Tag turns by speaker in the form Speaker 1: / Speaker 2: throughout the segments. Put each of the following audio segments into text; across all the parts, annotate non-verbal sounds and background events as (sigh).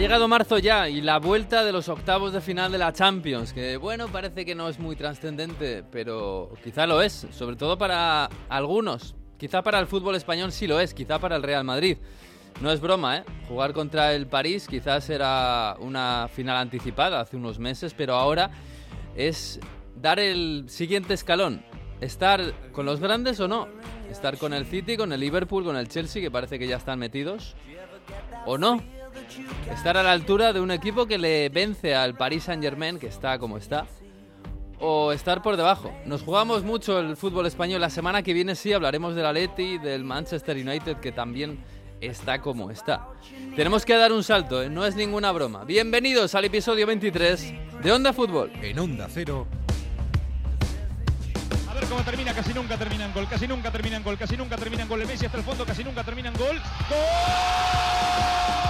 Speaker 1: llegado marzo ya y la vuelta de los octavos de final de la Champions, que bueno, parece que no es muy trascendente, pero quizá lo es, sobre todo para algunos. Quizá para el fútbol español sí lo es, quizá para el Real Madrid. No es broma, ¿eh? Jugar contra el París quizás era una final anticipada hace unos meses, pero ahora es dar el siguiente escalón. Estar con los grandes o no. Estar con el City, con el Liverpool, con el Chelsea, que parece que ya están metidos. O no. Estar a la altura de un equipo que le vence al Paris Saint Germain, que está como está. O estar por debajo. Nos jugamos mucho el fútbol español. La semana que viene sí hablaremos del Atleti, del Manchester United, que también está como está. Tenemos que dar un salto, ¿eh? no es ninguna broma. Bienvenidos al episodio 23 de Onda Fútbol.
Speaker 2: En Onda Cero.
Speaker 3: A ver cómo termina, casi nunca terminan gol, casi nunca terminan gol, casi nunca terminan gol. El Messi hasta el fondo, casi nunca terminan gol. ¡Gol!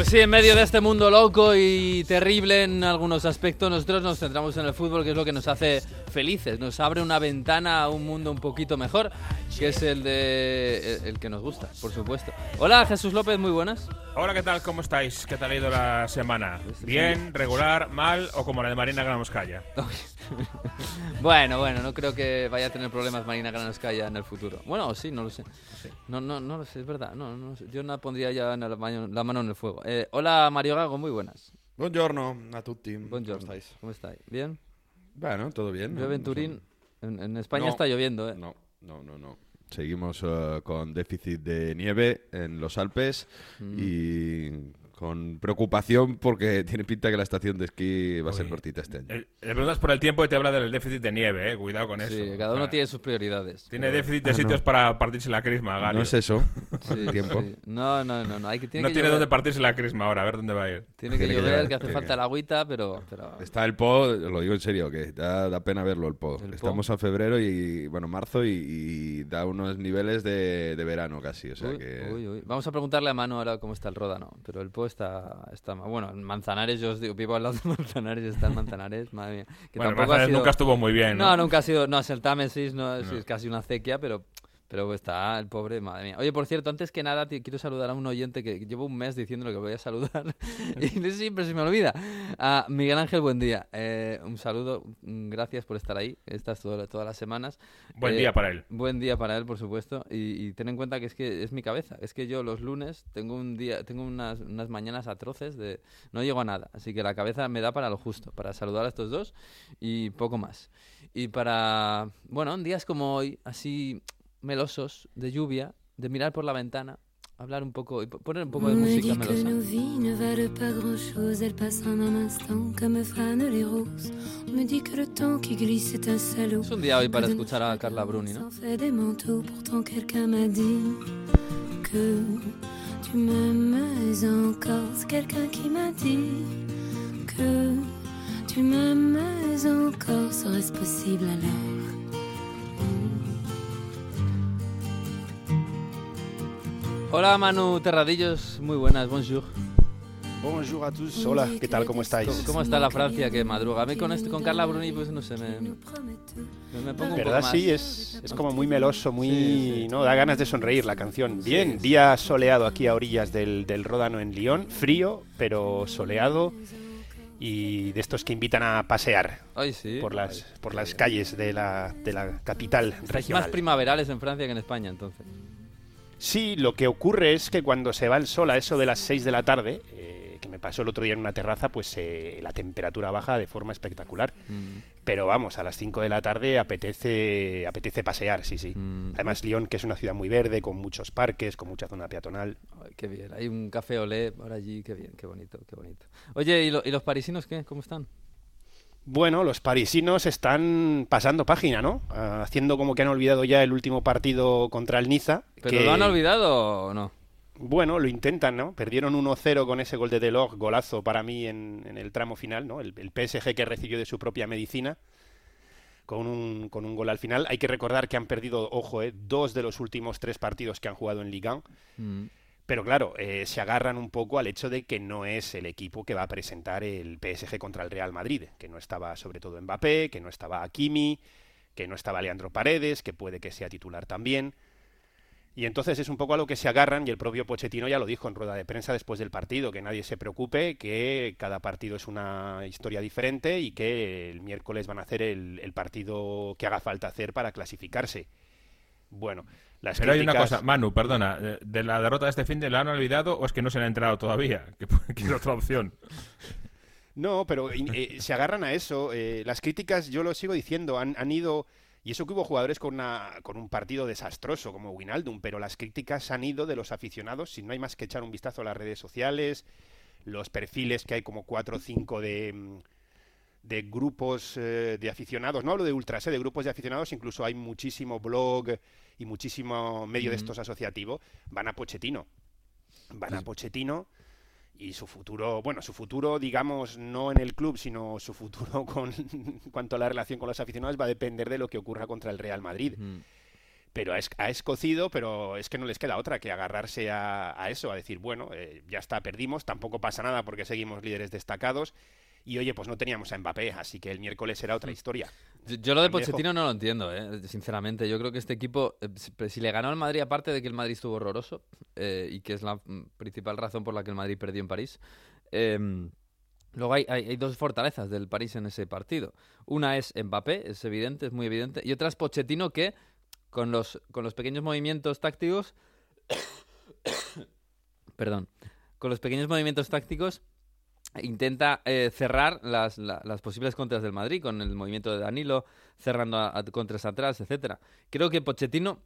Speaker 1: Pues sí, en medio de este mundo loco y terrible en algunos aspectos, nosotros nos centramos en el fútbol, que es lo que nos hace felices, nos abre una ventana a un mundo un poquito mejor, que es el de el, que nos gusta, por supuesto. Hola, Jesús López, muy buenas.
Speaker 4: Hola, ¿qué tal? ¿Cómo estáis? ¿Qué tal ha ido la semana? ¿Bien, regular, mal o como la de Marina Granoscaya? (laughs)
Speaker 1: bueno, bueno, no creo que vaya a tener problemas Marina Granovskaya en el futuro. Bueno, sí, no lo sé. No, no, no lo sé, es verdad. No, no, yo no pondría ya la mano en el fuego. Eh, hola, Mario Gago, muy buenas.
Speaker 5: Buongiorno a tutti.
Speaker 1: Buongiorno.
Speaker 5: ¿Cómo estáis?
Speaker 1: ¿Cómo estáis? ¿Bien?
Speaker 5: Bueno, todo bien.
Speaker 1: Llueve en Turín. En, en España
Speaker 5: No.
Speaker 1: está lloviendo, ¿eh?
Speaker 5: No, no, no, no. Seguimos eh, con déficit de nieve en los Alpes
Speaker 1: Mm.
Speaker 5: y con preocupación porque (laughs) tiene pinta que la estación de esquí va a ser
Speaker 4: Uy.
Speaker 5: cortita este año.
Speaker 4: Le preguntas por el tiempo y te habla del déficit de nieve, eh. Cuidado con eso.
Speaker 1: Sí, cada uno tiene sus prioridades.
Speaker 4: Tiene déficit de
Speaker 5: Ah, no.
Speaker 4: sitios para partirse la crisma, Gary.
Speaker 5: No es eso.
Speaker 1: Sí, (laughs)
Speaker 5: tiempo.
Speaker 1: sí. No, no, no, no. Hay que, tiene
Speaker 4: no
Speaker 1: que
Speaker 4: tiene
Speaker 1: llover.
Speaker 4: dónde partirse la crisma ahora, a ver dónde va a ir.
Speaker 1: Tiene que
Speaker 5: Tiene que
Speaker 1: llover, que hace falta el agüita, pero... pero...
Speaker 5: Está el Po, lo digo en serio, que da, da pena verlo el Po.
Speaker 1: El Po.
Speaker 5: Estamos a febrero y, bueno, marzo y, y da unos niveles de, de verano casi. O sea
Speaker 1: Uy,
Speaker 5: que...
Speaker 1: uy, uy. Vamos a preguntarle a Manu ahora cómo está el Ródano, pero el Po está, está bueno, en Manzanares, yo os digo, vivo al lado de (laughs) Manzanares, está en Manzanares, madre mía. Que
Speaker 4: bueno,
Speaker 1: tampoco ha
Speaker 4: Manzanares
Speaker 1: sido...
Speaker 4: nunca estuvo muy bien, ¿no?
Speaker 1: No, nunca ha sido, no, es el Támesis, no, es,
Speaker 4: No.
Speaker 1: es casi una acequia, pero, pero está el pobre, madre mía. Oye, por cierto, antes que nada, te quiero saludar a un oyente que llevo un mes diciéndole que voy a saludar (laughs) y siempre se me olvida. A Miguel Ángel, buen día. Eh, un saludo, mm, gracias por estar ahí, estás todo- todas las semanas.
Speaker 4: Buen
Speaker 1: Eh,
Speaker 4: día para él.
Speaker 1: Buen día para él, por supuesto. Y, y ten en cuenta que es que es mi cabeza. Es que yo los lunes tengo un día, tengo unas, unas mañanas atroces de no llego a nada. Así que la cabeza me da para lo justo, para saludar a estos dos y poco más. Y para, bueno, en días como hoy, así melosos, de lluvia, de mirar por la ventana, hablar un poco y po- poner un poco de música melosa.
Speaker 6: nos vies ne valent pas grand-chose, elles passent en un instant comme fanent les roses. On me dit que le temps qui glisse est un salaud.
Speaker 1: Es un día hoy para escuchar a Carla Bruni, ¿no?
Speaker 6: s'en fait des manteaux, pourtant quelqu'un m'a dit que tu m'aimes encore. C'est quelqu'un qui m'a dit que tu m'aimes encore. Serait-ce possible alors?
Speaker 1: Hola Manu Terradillos, muy buenas, bonjour.
Speaker 7: Bonjour a tous, hola, ¿qué tal? ¿Cómo estáis?
Speaker 1: ¿Cómo, cómo está la Francia que madruga? A mí con, este, con Carla Bruni, pues no sé, me, me, me pongo un poco
Speaker 7: ¿Verdad? Sí, es, es como muy meloso, muy...
Speaker 1: Sí, sí.
Speaker 7: ¿no? Da ganas de sonreír la canción. Bien, día soleado aquí a orillas del, del Ródano en Lyon, frío, pero soleado y de estos que invitan a pasear
Speaker 1: Ay, sí.
Speaker 7: por las, por las calles de la, de la capital
Speaker 1: Estáis más
Speaker 7: regional.
Speaker 1: primaverales en Francia que en España, entonces.
Speaker 7: Sí, lo que ocurre es que cuando se va el sol a eso de las 6 de la tarde, eh, que me pasó el otro día en una terraza, pues eh, la temperatura baja de forma espectacular.
Speaker 1: Mm,
Speaker 7: Pero vamos, a las 5 de la tarde apetece, apetece pasear, sí, sí.
Speaker 1: mm.
Speaker 7: Además, Lyon, que es una ciudad muy verde, con muchos parques, con mucha zona peatonal.
Speaker 1: Ay, qué bien. Hay un café olé por allí, qué bien, qué bonito, qué bonito. Oye, ¿y, lo- y los parisinos qué? ¿Cómo están?
Speaker 7: Bueno, los parisinos están pasando página, ¿no? Ah, haciendo como que han olvidado ya el último partido contra el Niza.
Speaker 1: ¿Pero
Speaker 7: que-
Speaker 1: lo han olvidado o no?
Speaker 7: Bueno, lo intentan, ¿no? Perdieron 1-0 con ese gol de Delors, golazo para mí en, en el tramo final, ¿no? El, el PSG que recibió de su propia medicina con un, con un gol al final. Hay que recordar que han perdido, ojo, eh, dos de los últimos tres partidos que han jugado en Liga.
Speaker 1: Mm.
Speaker 7: Pero claro, eh, se agarran un poco al hecho de que no es el equipo que va a presentar el PSG contra el Real Madrid, que no estaba sobre todo Mbappé, que no estaba Hakimi, que no estaba Leandro Paredes, que puede que sea titular también. Y entonces es un poco a lo que se agarran y el propio Pochettino ya lo dijo en rueda de prensa después del partido, que nadie se preocupe, que cada partido es una historia diferente y que el miércoles van a hacer el, el partido que haga falta hacer para clasificarse. Bueno, las
Speaker 4: Pero hay una cosa, Manu, perdona, eh, ¿de la derrota de este fin de la han olvidado o es que no se le ha enterado todavía? (laughs) Que, que es otra opción.
Speaker 7: No, pero eh, se agarran a eso. eh, las críticas, yo lo sigo diciendo, han, han ido... Y eso que hubo jugadores con, una, con un partido desastroso como Winaldum, pero las críticas han ido de los aficionados, si no hay más que echar un vistazo a las redes sociales, los perfiles que hay como cuatro o cinco de, mm, de grupos eh, de aficionados, no hablo de ultras, eh, de grupos de aficionados, incluso hay muchísimo blog y muchísimo medio de estos asociativo, van a Pochettino. Van a Pochettino y su futuro, bueno, su futuro, digamos, no en el club, sino su futuro (laughs) con cuanto a la relación con los aficionados va a depender de lo que ocurra contra el Real Madrid.
Speaker 1: Mm.
Speaker 7: Pero ha, es- ha escocido, pero es que no les queda otra que agarrarse a, a eso, a decir, bueno, eh, ya está, perdimos, tampoco pasa nada porque seguimos líderes destacados. Y oye, pues no teníamos a Mbappé, así que el miércoles será otra historia.
Speaker 1: Yo, yo lo de Pochettino no lo entiendo, eh, sinceramente. Yo creo que este equipo, eh, si, le ganó al Madrid, aparte de que el Madrid estuvo horroroso, eh, y que es la mm, principal razón por la que el Madrid perdió en París, eh, luego hay, hay- hay dos fortalezas del París en ese partido. Una es Mbappé, es evidente, es muy evidente, y otra es Pochettino que, con los, con los pequeños movimientos tácticos, (coughs) perdón, con los pequeños movimientos tácticos intenta eh, cerrar las, la- las posibles contras del Madrid con el movimiento de Danilo, cerrando contras atrás, etcétera. Creo que Pochettino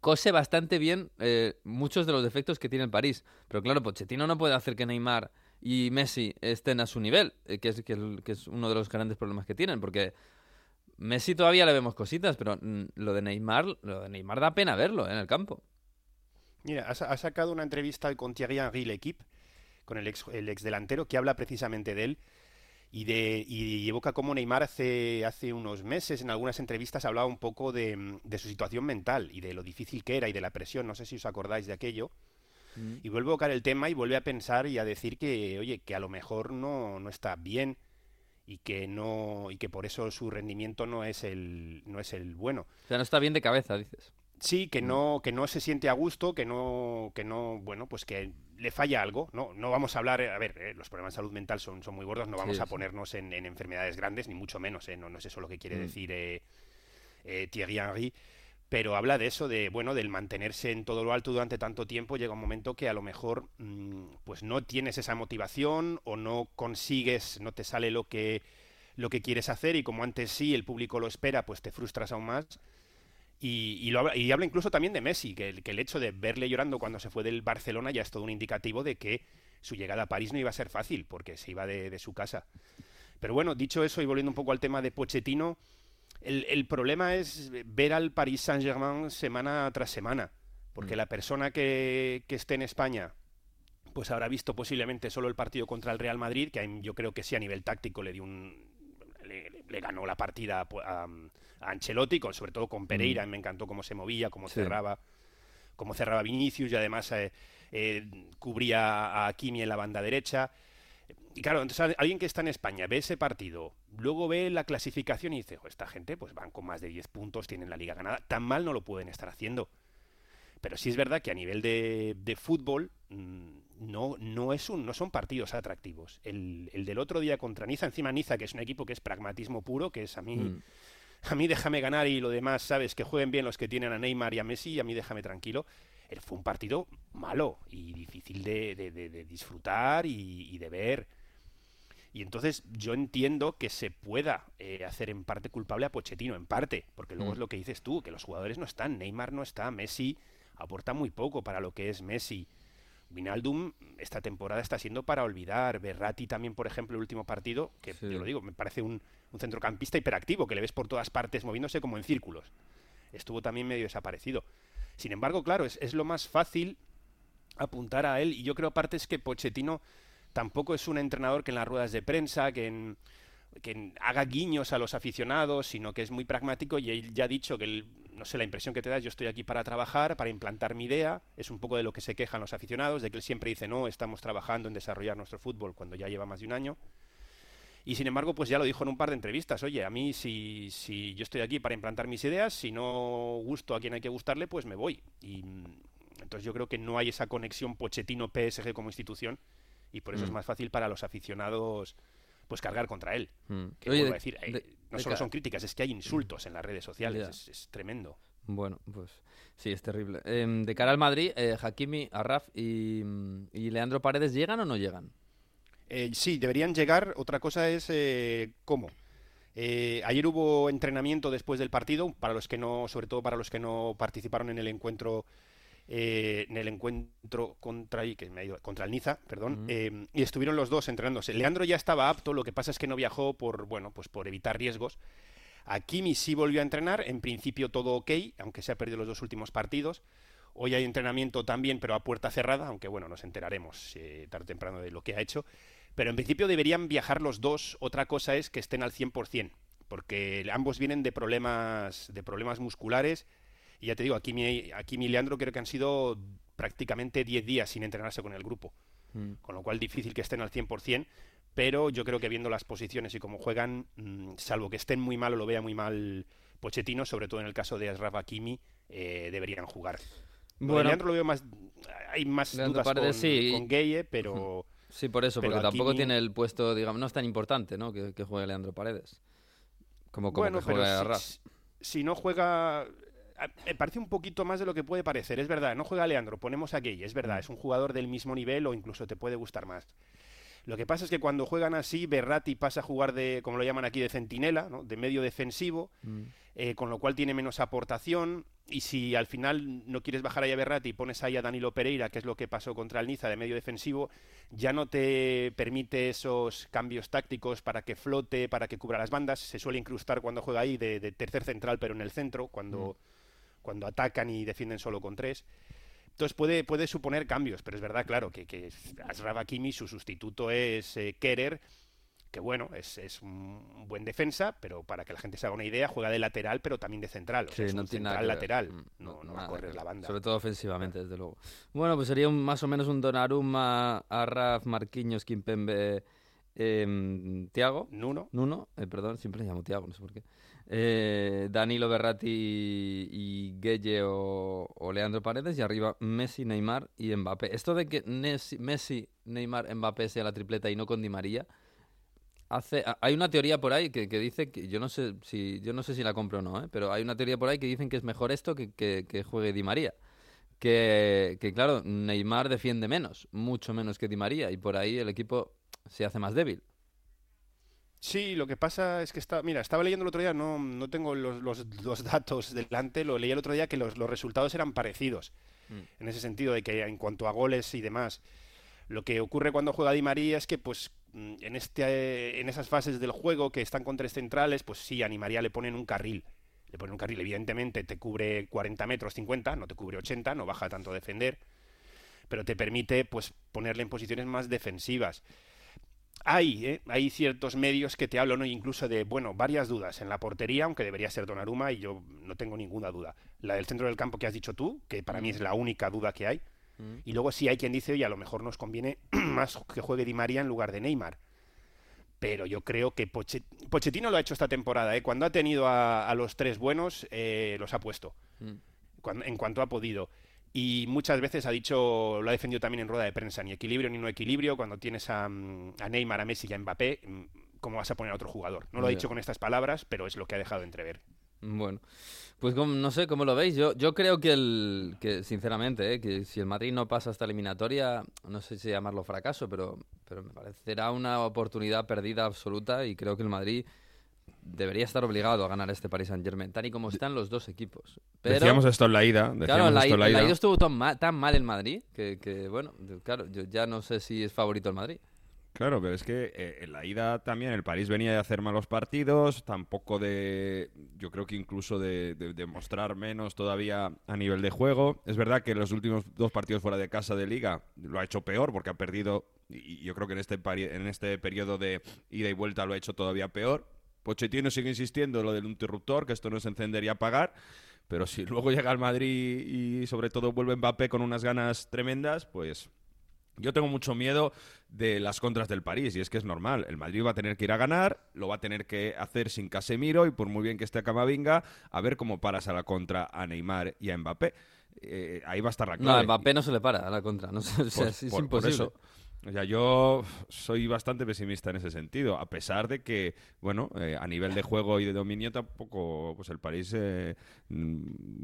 Speaker 1: cose bastante bien eh, muchos de los defectos que tiene el París, pero claro, Pochettino no puede hacer que Neymar y Messi estén a su nivel, eh, que, es, el- uno de los grandes problemas que tienen, porque Messi todavía le vemos cositas, pero mm, lo de Neymar, lo de Neymar da pena verlo en el campo.
Speaker 7: Mira, ha, sa- ha sacado una entrevista con Thierry Henry, l'Equipe, con el ex, el ex delantero, que habla precisamente de él y, de, y evoca cómo Neymar hace, hace unos meses en algunas entrevistas hablaba un poco de, mm, de su situación mental y de lo difícil que era y de la presión. No sé si os acordáis de aquello. Y vuelve a tocar el tema y vuelve a pensar y a decir que, oye, que a lo mejor no, no está bien y que no y que por eso su rendimiento no es el no es el bueno.
Speaker 1: O sea, no está bien de cabeza, dices.
Speaker 7: Sí, que no, que no se siente a gusto, que no, que no, bueno, pues que le falla algo, ¿no? No vamos a hablar, eh, a ver, eh, los problemas de salud mental son, son muy gordos, no vamos
Speaker 1: Sí,
Speaker 7: a ponernos en, en enfermedades grandes, ni mucho menos, ¿eh? No, no es eso lo que quiere
Speaker 1: Mm.
Speaker 7: decir eh, eh, Thierry Henry, pero habla de eso, de, bueno, del mantenerse en todo lo alto durante tanto tiempo, llega un momento que a lo mejor, mm, pues no tienes esa motivación o no consigues, no te sale lo que, lo que quieres hacer y como antes sí el público lo espera, pues te frustras aún más. Y, y lo habla, y habla incluso también de Messi, que el, que el hecho de verle llorando cuando se fue del Barcelona ya es todo un indicativo de que su llegada a París no iba a ser fácil, porque se iba de, de su casa. Pero bueno, dicho eso y volviendo un poco al tema de Pochettino, el, el problema es ver al Paris Saint-Germain semana tras semana, porque
Speaker 1: Mm.
Speaker 7: la persona que, que esté en España pues habrá visto posiblemente solo el partido contra el Real Madrid, que yo creo que sí a nivel táctico le dio un le, le ganó la partida a, a, Ancelotti, con, sobre todo con Pereira, me encantó cómo se movía, cómo
Speaker 1: Sí.
Speaker 7: cerraba, cómo cerraba Vinicius y además eh, eh, cubría a Kimi en la banda derecha. Y claro, entonces al- alguien que está en España ve ese partido, luego ve la clasificación y dice, "Jo, esta gente pues van con más de 10 puntos, tienen la liga ganada, tan mal no lo pueden estar haciendo. Pero sí es verdad que a nivel de, de fútbol mm, no, no, es un, no son partidos atractivos. El, el del otro día contra Niza, encima Niza, que es un equipo que es pragmatismo puro, que es a mí,
Speaker 1: Mm. (laughs)
Speaker 7: a mí déjame ganar y lo demás, sabes, que jueguen bien los que tienen a Neymar y a Messi, y a mí déjame tranquilo. Fue un partido malo y difícil de, de- de- de disfrutar y, y de ver. Y entonces yo entiendo que se pueda eh, hacer en parte culpable a Pochettino, en parte, porque luego
Speaker 1: Mm.
Speaker 7: es lo que dices tú, que los jugadores no están, Neymar no está, Messi aporta muy poco para lo que es Messi. Vinaldum esta temporada está siendo para olvidar. Berratti también, por ejemplo, el último partido, que
Speaker 1: Sí.
Speaker 7: yo lo digo, me parece un, un centrocampista hiperactivo, que le ves por todas partes moviéndose como en círculos. Estuvo también medio desaparecido. Sin embargo, claro, es, es lo más fácil apuntar a él. Y yo creo aparte es que Pochettino tampoco es un entrenador que en las ruedas de prensa, que en, que haga guiños a los aficionados, sino que es muy pragmático y él ya ha dicho que, él- no sé, la impresión que te da yo estoy aquí para trabajar, para implantar mi idea, es un poco de lo que se quejan los aficionados, de que él siempre dice no, estamos trabajando en desarrollar nuestro fútbol cuando ya lleva más de un año. Y sin embargo, pues ya lo dijo en un par de entrevistas, oye, a mí si, si yo estoy aquí para implantar mis ideas, si no gusto a quien hay que gustarle, pues me voy. Y mm, entonces yo creo que no hay esa conexión Pochettino-PSG como institución y por eso es
Speaker 1: Mm.
Speaker 7: más fácil para los aficionados pues cargar contra él.
Speaker 1: Mm.
Speaker 7: Que
Speaker 1: Oye, de-
Speaker 7: decir, eh,
Speaker 1: de-
Speaker 7: no solo son críticas, es que hay insultos en las redes sociales, es, es tremendo.
Speaker 1: Bueno, pues sí, es terrible. Em, de cara al Madrid, eh, Hakimi, Arraf y, mm, y Leandro Paredes, ¿llegan o no llegan?
Speaker 7: Eh, sí, deberían llegar. Otra cosa es eh, cómo. Eh, ayer hubo entrenamiento después del partido, para los que no, sobre todo para los que no participaron en el encuentro, eh, en el encuentro contra y que me ha ido- contra el Niza, perdón, eh, y estuvieron los dos entrenándose. Leandro ya estaba apto, lo que pasa es que no viajó por, bueno, pues por evitar riesgos. Aquí sí volvió a entrenar, en principio todo ok, aunque se ha perdido los dos últimos partidos. Hoy hay entrenamiento también, pero a puerta cerrada, aunque bueno, nos enteraremos eh, tarde o temprano de lo que ha hecho. Pero en principio deberían viajar los dos. Otra cosa es que estén al 100%, porque ambos vienen de problemas, de problemas musculares. Y ya te digo, aquí mi, aquí mi Leandro creo que han sido prácticamente 10 días sin entrenarse con el grupo.
Speaker 1: Mm.
Speaker 7: Con lo cual difícil que estén al 100%, pero yo creo que viendo las posiciones y cómo juegan, mm, salvo que estén muy mal o lo vea muy mal Pochettino, sobre todo en el caso de Asraf Hakimi, eh, deberían jugar.
Speaker 1: Bueno.
Speaker 7: Leandro lo veo más... Hay más
Speaker 1: Leandro
Speaker 7: dudas con,
Speaker 1: sí.
Speaker 7: con Gueye, pero...
Speaker 1: Sí, por eso,
Speaker 7: Pero
Speaker 1: porque tampoco tiene el puesto, digamos, no es tan importante, ¿no? Que, que juegue Leandro Paredes. Como, como
Speaker 7: bueno,
Speaker 1: que
Speaker 7: pero si no juega... Me parece un poquito más de lo que puede parecer, es verdad, no juega Leandro, ponemos a Gueye, es
Speaker 1: Mm.
Speaker 7: verdad, es un jugador del mismo nivel o incluso te puede gustar más. Lo que pasa es que cuando juegan así, Berratti pasa a jugar de, como lo llaman aquí, de centinela, ¿no? de medio defensivo,
Speaker 1: Mm.
Speaker 7: eh, con lo cual tiene menos aportación. Y si al final no quieres bajar ahí a Berratti y pones ahí a Danilo Pereira, que es lo que pasó contra el Niza de medio defensivo, ya no te permite esos cambios tácticos para que flote, para que cubra las bandas. Se suele incrustar cuando juega ahí de, de tercer central, pero en el centro, cuando, cuando atacan y defienden solo con tres. Entonces puede, puede suponer cambios, pero es verdad, claro, que, que Hakimi, su sustituto es eh, Kerer, que bueno, es, es un buen defensa, pero para que la gente se haga una idea, juega de lateral, pero también de central. O sea,
Speaker 1: Sí,
Speaker 7: es
Speaker 1: no
Speaker 7: un
Speaker 1: tiene nada
Speaker 7: central
Speaker 1: que ver.
Speaker 7: lateral.
Speaker 1: Mm,
Speaker 7: No, no va a
Speaker 1: nada
Speaker 7: correr la banda.
Speaker 1: Sobre todo ofensivamente, desde luego. Bueno, pues sería un, más o menos un Donnarumma, Arraf, Marquinhos, Kimpembe, em, Tiago.
Speaker 7: Nuno.
Speaker 1: Nuno, eh, perdón, siempre le llamo Tiago, no sé por qué. Eh, Danilo Berratti y, y o, Leandro Paredes y arriba Messi, Neymar y Mbappé. Esto de que Messi, Neymar, Mbappé sea la tripleta y no con Di María, hace, hay una teoría por ahí que, que dice que yo no sé si yo no sé si la compro o no, ¿eh? pero hay una teoría por ahí que dicen que es mejor esto que, que, que juegue Di María. Que, que claro, Neymar defiende menos, mucho menos que Di María y por ahí el equipo se hace más débil.
Speaker 7: Sí, lo que pasa es que está, mira, estaba leyendo el otro día, no, no tengo los, los, los datos delante, lo leí el otro día que los, los resultados eran parecidos,
Speaker 1: Mm.
Speaker 7: en ese sentido de que en cuanto a goles y demás, lo que ocurre cuando juega Di María es que pues mm, en este en esas fases del juego que están con tres centrales, pues sí, a Di María le ponen un carril. Le ponen un carril, evidentemente te cubre 40 metros, 50, no te cubre 80, no baja tanto a defender, pero te permite pues ponerle en posiciones más defensivas. Hay, ¿eh? hay ciertos medios que te hablan hoy incluso de, bueno, varias dudas en la portería, aunque debería ser Donnarumma y yo no tengo ninguna duda. La del centro del campo que has dicho tú, que para mí es la única duda que hay.
Speaker 1: Mm.
Speaker 7: Y luego sí hay quien dice, oye, a lo mejor nos conviene (clears throat) más que juegue Di María en lugar de Neymar. Pero yo creo que Poche- Pochettino lo ha hecho esta temporada, ¿eh? Cuando ha tenido a, a los tres buenos, eh, los ha puesto.
Speaker 1: Mm.
Speaker 7: Cuan- en cuanto ha podido. Y muchas veces ha dicho, lo ha defendido también en rueda de prensa, ni equilibrio ni no equilibrio. Cuando tienes a, mm, a Neymar, a Messi y a Mbappé, mm, ¿cómo vas a poner a otro jugador? No lo ha dicho con estas palabras, pero es lo que ha dejado entrever.
Speaker 1: Bueno, pues como- no sé cómo lo veis. Yo, yo creo que, el, que sinceramente, eh, que si el Madrid no pasa esta eliminatoria, no sé si llamarlo fracaso, pero, pero me parecerá una oportunidad perdida absoluta y creo que el Madrid debería estar obligado a ganar este Paris Saint Germain, tal y como están los dos equipos. Pero,
Speaker 4: Decíamos esto en la ida.
Speaker 1: Claro, en la,
Speaker 4: esto en
Speaker 1: i-
Speaker 4: la
Speaker 1: en la
Speaker 4: ida.
Speaker 1: estuvo tan mal, tan mal el Madrid que, que, bueno, claro, yo ya no sé si es favorito el Madrid.
Speaker 5: Claro, pero es que eh, en la ida también el París venía de hacer malos partidos, tampoco de, yo creo que incluso de, de- de mostrar menos todavía a nivel de juego. Es verdad que los últimos dos partidos fuera de casa de liga lo ha hecho peor porque ha perdido, y yo creo que en este, en este periodo de ida y vuelta lo ha hecho todavía peor. Pochettino sigue insistiendo en lo del interruptor, que esto no es encender y apagar, pero si (laughs) luego llega al Madrid y sobre todo vuelve Mbappé con unas ganas tremendas, pues yo tengo mucho miedo de las contras del París, y es que es normal. El Madrid va a tener que ir a ganar, lo va a tener que hacer sin Casemiro, y por muy bien que esté Camavinga, a ver cómo paras a la contra a Neymar y a Mbappé. Eh, ahí va a estar la
Speaker 1: No,
Speaker 5: clave.
Speaker 1: a Mbappé no se le para a la contra. No, (laughs) o sea, es,
Speaker 5: por
Speaker 1: imposible.
Speaker 5: eso. O sea, yo soy bastante pesimista en ese sentido, a pesar de que, bueno, eh, a nivel de juego y de dominio tampoco, pues el París eh, mm,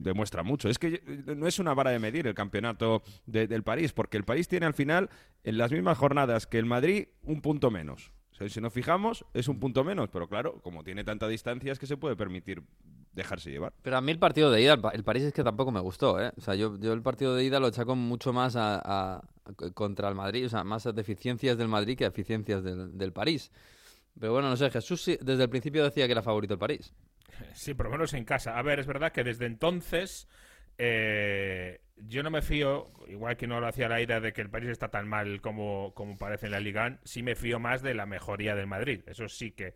Speaker 5: demuestra mucho. Es que eh, no es una vara de medir el campeonato de- del París, porque el París tiene al final, en las mismas jornadas que el Madrid, un punto menos. Si nos fijamos, es un punto menos, pero claro, como tiene tanta distancia, es que se puede permitir dejarse llevar.
Speaker 1: Pero a mí el partido de ida, el, Pa- el París es que tampoco me gustó, ¿eh? O sea, yo, yo el partido de ida lo echaco mucho más a, a- a- contra el Madrid, o sea, más a deficiencias del Madrid que a eficiencias del, del París. Pero bueno, no sé, Jesús sí- desde el principio decía que era favorito el París.
Speaker 4: Sí, por lo menos en casa. A ver, es verdad que desde entonces eh, yo no me fío, igual que no lo hacía la ida de que el París está tan mal como, como parece en la Liga, sí me fío más de la mejoría del Madrid. Eso sí que,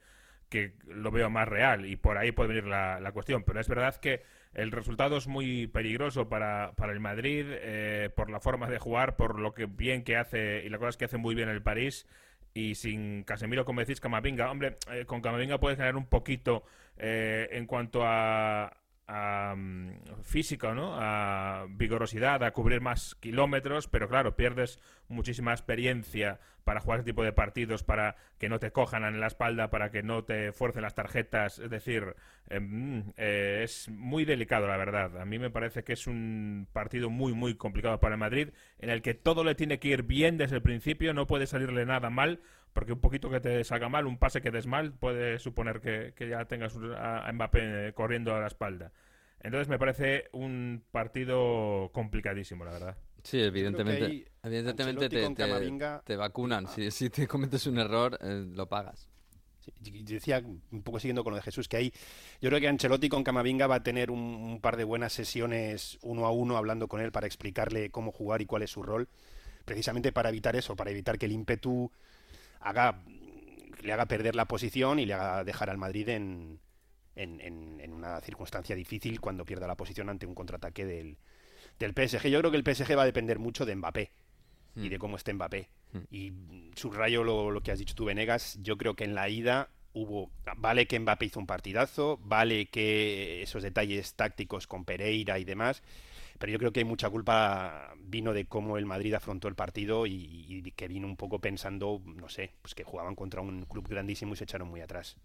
Speaker 4: que lo veo más real y por ahí puede venir la, la cuestión. Pero es verdad que el resultado es muy peligroso para, para el Madrid eh, por la forma de jugar, por lo que bien que hace y las cosas que hace muy bien el París. Y sin Casemiro, como decís, Camavinga, hombre, eh, con Camavinga puedes ganar un poquito eh, en cuanto a, a, físico, ¿no? A vigorosidad, a cubrir más kilómetros, pero claro, pierdes muchísima experiencia para jugar ese tipo de partidos, para que no te cojan en la espalda, para que no te fuercen las tarjetas. Es decir, eh, mm, eh, es muy delicado, la verdad. A mí me parece que es un partido muy, muy complicado para Madrid, en el que todo le tiene que ir bien desde el principio, no puede salirle nada mal, porque un poquito que te salga mal, un pase que des mal, puede suponer que, que ya tengas un- a Mbappé eh, corriendo a la espalda. Entonces me parece un partido complicadísimo, la verdad.
Speaker 1: Sí, evidentemente. Evidentemente te,
Speaker 7: con
Speaker 1: te-
Speaker 7: Camavinga-
Speaker 1: te vacunan. Si, si te cometes un error, eh, lo pagas.
Speaker 7: Sí, decía, un poco siguiendo con lo de Jesús, que ahí yo creo que Ancelotti con Camavinga va a tener un, un par de buenas sesiones uno a uno hablando con él para explicarle cómo jugar y cuál es su rol, precisamente para evitar eso, para evitar que el ímpetu haga le haga perder la posición y le haga dejar al Madrid en, en, en- en una circunstancia difícil cuando pierda la posición ante un contraataque del, del PSG. Yo creo que el PSG va a depender mucho de Mbappé y de cómo esté Mbappé. Y mm, subrayo lo, lo que has dicho tú, Venegas. Yo creo que en la ida hubo. Vale que Mbappé hizo un partidazo, vale que esos detalles tácticos con Pereira y demás. Pero yo creo que hay mucha culpa vino de cómo el Madrid afrontó el partido y, que vino un poco pensando, no sé, pues que jugaban contra un club grandísimo y se echaron muy atrás.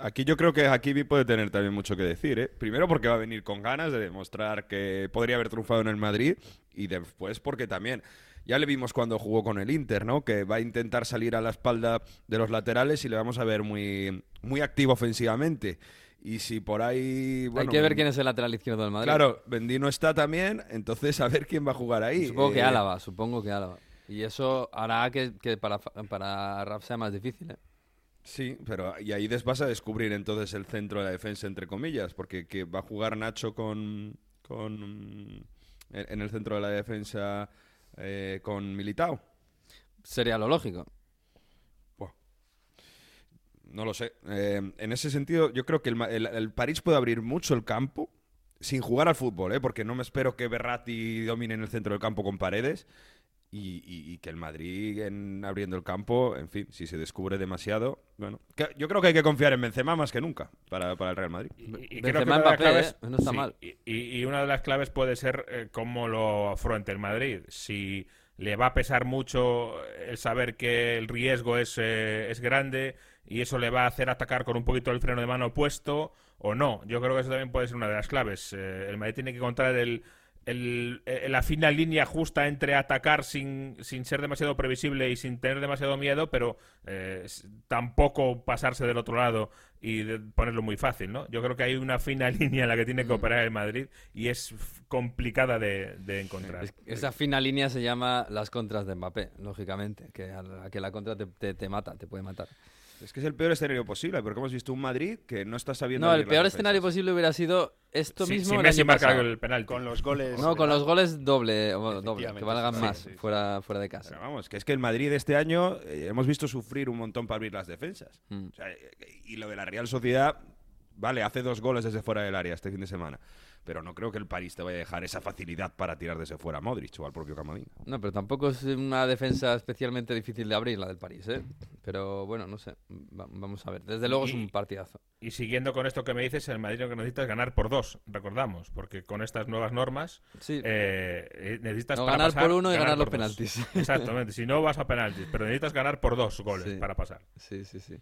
Speaker 5: Aquí yo creo que Hakimi puede tener también mucho que decir, ¿eh? Primero porque va a venir con ganas de demostrar que podría haber triunfado en el Madrid y después porque también ya le vimos cuando jugó con el Inter, ¿no? Que va a intentar salir a la espalda de los laterales y le vamos a ver muy, muy activo ofensivamente. Y si por ahí... Bueno,
Speaker 1: Hay que ver quién es el lateral izquierdo del Madrid.
Speaker 5: Claro, Bendino está también, entonces a ver quién va a jugar ahí.
Speaker 1: Supongo que
Speaker 5: Eh,
Speaker 1: Álava, supongo que Álava. Y eso hará que, que para, para Raf sea más difícil, ¿eh?
Speaker 5: Sí, pero y ahí vas a descubrir entonces el centro de la defensa, entre comillas, porque que va a jugar Nacho con, con en en el centro de la defensa eh, con Militao.
Speaker 1: Sería lo lógico.
Speaker 5: No lo sé. Eh, en ese sentido, yo creo que el, Ma- el- el París puede abrir mucho el campo sin jugar al fútbol, ¿eh? porque no me espero que Berratti domine en el centro del campo con paredes y, y- y que el Madrid en abriendo el campo, en fin, si se descubre demasiado, bueno, que- yo creo que hay que confiar en Benzema más que nunca para, para el Real Madrid.
Speaker 4: Y, y
Speaker 1: Benzema,
Speaker 4: creo que una de las
Speaker 1: Mbappé,
Speaker 4: claves,
Speaker 1: ¿eh? No está
Speaker 4: sí,
Speaker 1: mal.
Speaker 4: Y, y- y una de las claves puede ser eh, cómo lo afronte el Madrid. Si le va a pesar mucho el saber que el riesgo es, eh, es grande y eso le va a hacer atacar con un poquito el freno de mano puesto o no. Yo creo que eso también puede ser una de las claves. Eh, el Madrid tiene que encontrar el, el- eh, la fina línea justa entre atacar sin, sin ser demasiado previsible y sin tener demasiado miedo, pero eh, tampoco pasarse del otro lado y de- ponerlo muy fácil, ¿no? Yo creo que hay una fina (laughs) línea en la que tiene que
Speaker 1: Mm.
Speaker 4: operar el Madrid y es complicada de, de encontrar.
Speaker 1: Es- esa fina línea se llama las contras de Mbappé, lógicamente, que a la que la contra te, te- te mata, te puede matar.
Speaker 5: Es que es el peor escenario posible, porque hemos visto un Madrid que no está sabiendo.
Speaker 1: No, el peor escenario posible hubiera sido esto
Speaker 4: Sí,
Speaker 1: mismo
Speaker 4: si
Speaker 1: el
Speaker 4: marca penalti.
Speaker 7: Con los goles.
Speaker 1: No, con los goles doble, bueno, doble, que valgan
Speaker 7: sí,
Speaker 1: más
Speaker 7: sí, sí.
Speaker 1: fuera, fuera de casa.
Speaker 5: Pero vamos, que es que el Madrid de este año eh, hemos visto sufrir un montón para abrir las defensas.
Speaker 1: Mm.
Speaker 5: O sea, eh, y lo de la Real Sociedad, vale, hace dos goles desde fuera del área este fin de semana. Pero no creo que el París te vaya a dejar esa facilidad para tirar desde fuera a Modric o al propio Camavinga.
Speaker 1: No, pero tampoco es una defensa especialmente difícil de abrir la del París, ¿eh? Pero bueno, no sé, va- vamos a ver. Desde luego es un partidazo.
Speaker 4: Y siguiendo con esto que me dices, el Madrid lo que necesita es ganar por dos, recordamos, porque con estas nuevas normas
Speaker 1: Sí.
Speaker 4: eh, eh, necesitas
Speaker 1: No,
Speaker 4: para
Speaker 1: ganar
Speaker 4: pasar,
Speaker 1: por uno y ganar los
Speaker 4: dos.
Speaker 1: penaltis. (laughs)
Speaker 4: Exactamente, si no vas a penaltis, pero necesitas ganar por dos goles
Speaker 1: Sí.
Speaker 4: para pasar.
Speaker 1: Sí, sí, sí.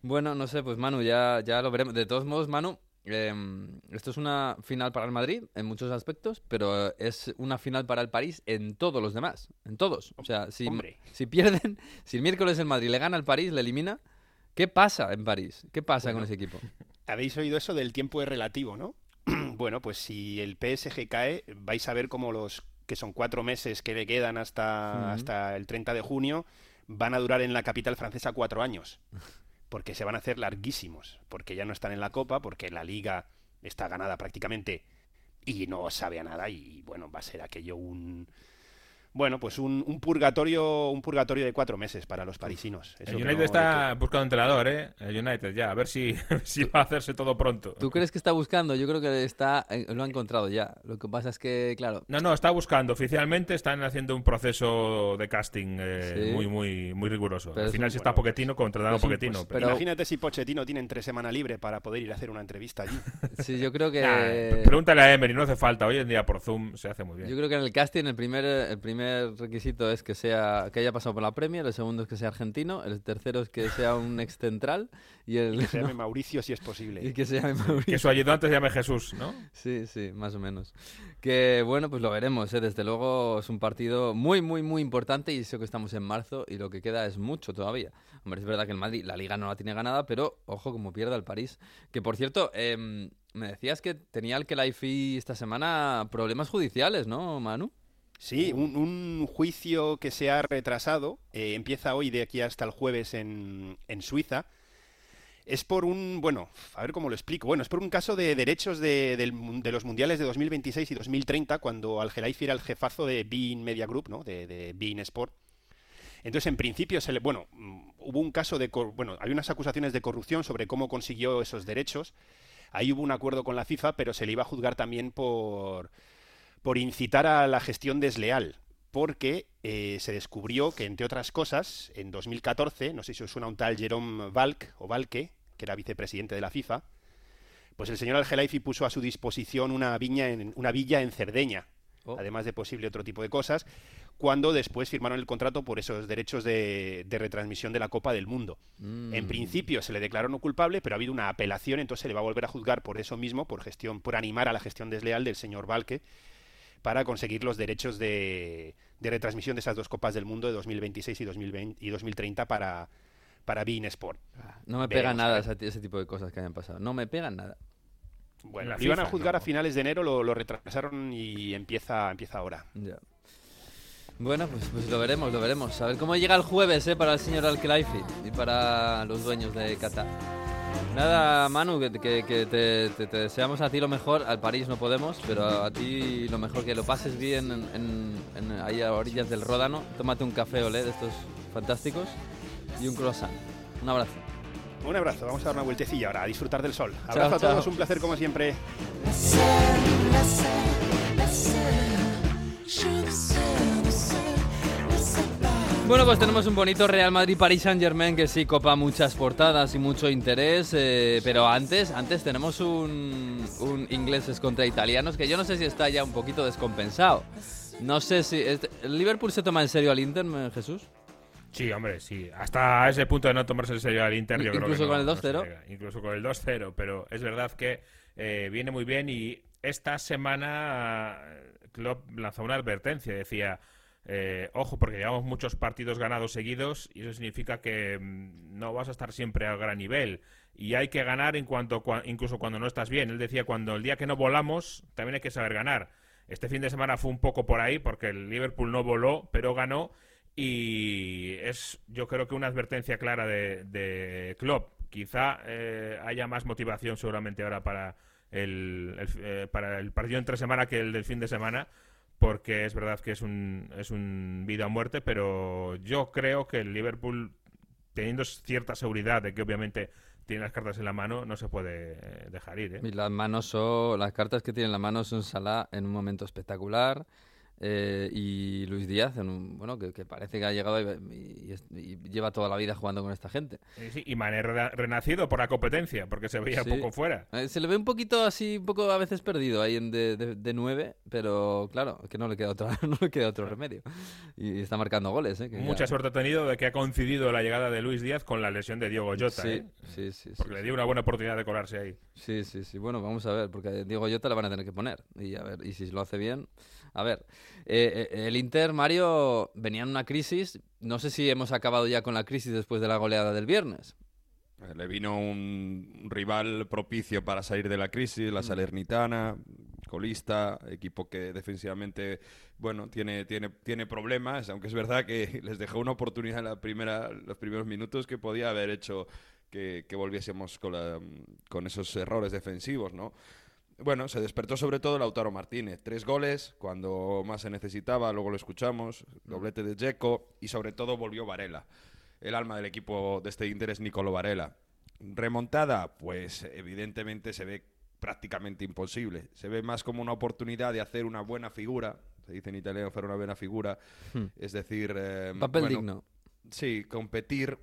Speaker 1: Bueno, no sé, pues Manu, ya, ya lo veremos. De todos modos, Manu, em, esto es una final para el Madrid en muchos aspectos, pero es una final para el París en todos los demás. En todos. O sea, si, pierden, (laughs) si el miércoles el Madrid le gana al París, le elimina, ¿qué pasa en París? ¿Qué pasa con ese equipo? (laughs)
Speaker 7: Habéis oído eso del tiempo es relativo, ¿no? (clears throat) bueno, pues si el PSG cae, vais a ver cómo los que son cuatro meses que le quedan hasta, hasta el 30 de junio van a durar en la capital francesa cuatro años. (laughs) Porque se van a hacer larguísimos. Porque ya no están en la Copa, porque la Liga está ganada prácticamente y no sabe a nada. Y bueno, va a ser aquello un. Bueno, pues un, un purgatorio un purgatorio de cuatro meses para los parisinos. Eso
Speaker 4: El United
Speaker 7: no-
Speaker 4: está buscando entrenador, ¿eh? El United, ya, a ver si, (laughs) si va a hacerse todo pronto.
Speaker 1: ¿Tú crees que está buscando? Yo creo que está, eh, lo ha encontrado ya. Lo que pasa es que, claro,
Speaker 4: No, no, está buscando. Oficialmente están haciendo un proceso de casting eh,
Speaker 1: Sí.
Speaker 4: muy, muy, muy riguroso.
Speaker 1: Pero
Speaker 4: Al
Speaker 1: es
Speaker 4: final,
Speaker 1: un-
Speaker 4: si está
Speaker 7: bueno,
Speaker 4: Poquetino, contratado a
Speaker 1: es un-
Speaker 4: Poquetino.
Speaker 1: pues,
Speaker 4: pero-
Speaker 1: pero-
Speaker 7: Imagínate si Pochettino tiene tres semanas libre para poder ir a hacer una entrevista allí. (laughs)
Speaker 1: sí, yo creo que...
Speaker 4: Nah, pre- pregúntale a Emery, no hace falta. Hoy en día por Zoom se hace muy bien.
Speaker 1: Yo creo que en el casting el primer, el primer requisito es que sea que haya pasado por la Premier, el segundo es que sea argentino, el tercero es que sea un ex central y el
Speaker 7: Que se (laughs) llame
Speaker 1: no,
Speaker 7: Mauricio si es posible.
Speaker 1: y que se llame Mauricio.
Speaker 4: Que su ayudante se llame Jesús, ¿no?
Speaker 1: Sí, sí, más o menos. Que bueno, pues lo veremos, ¿eh? desde luego es un partido muy, muy, muy importante y eso que estamos en marzo y lo que queda es mucho todavía. Hombre, es verdad que el Madrid la liga no la tiene ganada, pero ojo como pierda el París. Que por cierto, em, me decías que tenía el Kelaifi esta semana problemas judiciales, ¿no, Manu?
Speaker 7: Sí, un, un juicio que se ha retrasado, eh, empieza hoy de aquí hasta el jueves en, en Suiza. Es por un, bueno, a ver cómo lo explico. Bueno, es por un caso de derechos de, mun- de los mundiales de 2026 y 2030, cuando Al Khelaifi era el jefazo de Bein Media Group, ¿no? De, de Bein Sport. Entonces, en principio, se le, bueno, mm, hubo un caso de, bueno, hay unas acusaciones de corrupción sobre cómo consiguió esos derechos. Ahí hubo un acuerdo con la FIFA, pero se le iba a juzgar también por, por incitar a la gestión desleal, porque eh, se descubrió que, entre otras cosas, en 2014, no sé si os suena un tal Jerome Valk, o Valque, que era vicepresidente de la FIFA, pues el señor Al-Khelaifi puso a su disposición una, viña en, una villa en Cerdeña,
Speaker 1: Oh.
Speaker 7: además de posible otro tipo de cosas, cuando después firmaron el contrato por esos derechos de, de retransmisión de la Copa del Mundo. En
Speaker 1: Mm.
Speaker 7: principio se le declaró no culpable, pero ha habido una apelación, entonces se le va a volver a juzgar por eso mismo, por gestión, por animar a la gestión desleal del señor Valque para conseguir los derechos de, de retransmisión de esas dos copas del mundo de 2026 y, 2020, y 2030 para para Bein Sport.
Speaker 1: No me pega
Speaker 7: Veremos,
Speaker 1: nada ese, ese tipo de cosas que hayan pasado. No me pegan nada.
Speaker 7: Bueno,
Speaker 4: La
Speaker 7: lo iban a juzgar
Speaker 4: no.
Speaker 7: a finales de enero, lo, lo retrasaron y empieza empieza ahora.
Speaker 1: Ya. Bueno, pues, pues lo veremos, lo veremos. A ver cómo llega el jueves ¿eh? para el señor Al-Khelaifi y para los dueños de Qatar. Nada, Manu, que, que- que te, te- te deseamos a ti lo mejor. Al París no podemos, pero a ti lo mejor que lo pases bien en, en- en- ahí a orillas del Ródano. Tómate un café olé de estos fantásticos y un croissant. Un abrazo.
Speaker 7: Un abrazo, vamos a dar una vueltecilla ahora, a disfrutar del sol.
Speaker 1: Chao,
Speaker 7: Abrazo a
Speaker 1: chao.
Speaker 7: todos, un placer como siempre.
Speaker 1: Bueno, pues tenemos un bonito Real Madrid-Paris Saint-Germain que sí copa muchas portadas y mucho interés, eh, pero antes, antes tenemos un, un ingleses contra italianos que yo no sé si está ya un poquito descompensado. No sé si... este- ¿El Liverpool se toma en serio al Inter, Jesús?
Speaker 4: Sí, hombre, sí. Hasta ese punto de no tomarse en serio al Inter, yo creo que
Speaker 1: Incluso
Speaker 4: no-
Speaker 1: con el
Speaker 4: no se
Speaker 1: 2-0.
Speaker 4: llega. Incluso con el 2-0, pero es verdad que eh, viene muy bien y esta semana eh, Klopp lanzó una advertencia, decía, eh, ojo, porque llevamos muchos partidos ganados seguidos y eso significa que mm, no vas a estar siempre al gran nivel y hay que ganar en cuanto cua- incluso cuando no estás bien. Él decía, cuando el día que no volamos, también hay que saber ganar. Este fin de semana fue un poco por ahí porque el Liverpool no voló, pero ganó y es yo creo que una advertencia clara de, de Klopp. Quizá eh, haya más motivación seguramente ahora para el- eh, para el partido entre semana que el del fin de semana, porque es verdad que es un, es un vida o muerte, pero yo creo que el Liverpool, teniendo cierta seguridad de que obviamente tiene las cartas en la mano, no se puede eh, dejar ir. ¿eh?
Speaker 1: Las manos son, las cartas que tiene en la mano son Salah en un momento espectacular eh, y Luis Díaz en un, bueno que, que parece que ha llegado y, y y lleva toda la vida jugando con esta gente.
Speaker 4: Y, sí, y Mané rena- renacido por la competencia, porque se veía
Speaker 1: Sí.
Speaker 4: poco fuera.
Speaker 1: Eh, Se le ve un poquito así, un poco a veces perdido ahí en de, de, de nueve, pero claro, que no le queda otro, (laughs) no le queda otro remedio. Y está marcando goles, ¿eh? que ya-
Speaker 4: Mucha suerte ha tenido de que ha coincidido la llegada de Luis Díaz con la lesión de Diego
Speaker 1: Sí,
Speaker 4: ¿eh?
Speaker 1: sí, sí, sí,
Speaker 4: porque le
Speaker 1: sí.
Speaker 4: dio una buena oportunidad de colarse ahí.
Speaker 1: Sí, sí, sí. Bueno, vamos a ver, porque Diego Jota la van a tener que poner. Y a ver, y si lo hace bien. A ver, eh, eh, el Inter, Mario, venía en una crisis. No sé si hemos acabado ya con la crisis después de la goleada del viernes.
Speaker 5: Eh, Le vino un rival propicio para salir de la crisis,
Speaker 1: Mm.
Speaker 5: la Salernitana, colista, equipo que defensivamente, bueno, tiene, tiene, tiene problemas, aunque es verdad que (laughs) les dejó una oportunidad en la primera, los primeros minutos que podía haber hecho que, que volviésemos con, la- con esos errores defensivos, ¿no? Bueno, se despertó sobre todo Lautaro Martínez. Tres goles cuando más se necesitaba, luego lo escuchamos, doblete de Dzeko y sobre todo volvió Varela. El alma del equipo de este Inter es Nicolo Varela. Remontada, pues evidentemente se ve prácticamente imposible. Se ve más como una oportunidad de hacer una buena figura. Se dice en italiano hacer una buena figura.
Speaker 1: Hmm.
Speaker 5: Es decir, eh,
Speaker 1: Papel
Speaker 5: bueno,
Speaker 1: digno.
Speaker 5: Sí, competir,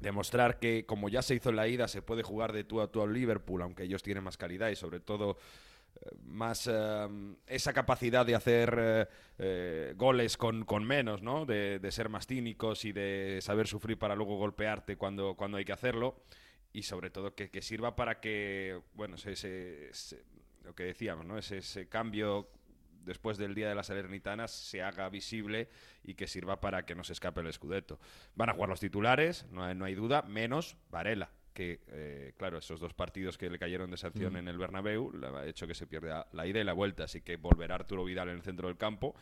Speaker 5: demostrar que como ya se hizo en la ida, se puede jugar de tú a tú al Liverpool, aunque ellos tienen más calidad y sobre todo eh, más eh, esa capacidad de hacer eh, eh, goles con, con menos, ¿no? De, de ser más cínicos y de saber sufrir para luego golpearte cuando, cuando hay que hacerlo. Y sobre todo que, que sirva para que, bueno, se, se- se- lo que decíamos, ¿no? Ese, ese cambio después del Día de la Salernitana se haga visible y que sirva para que no se escape el Scudetto. Van a jugar los titulares, no hay, no hay duda, menos Varela, que, eh, claro, esos dos partidos que le cayeron de sanción
Speaker 1: Mm.
Speaker 5: en el Bernabéu le ha hecho que se pierda la ida y la vuelta, así que volverá Arturo Vidal en el centro del campo.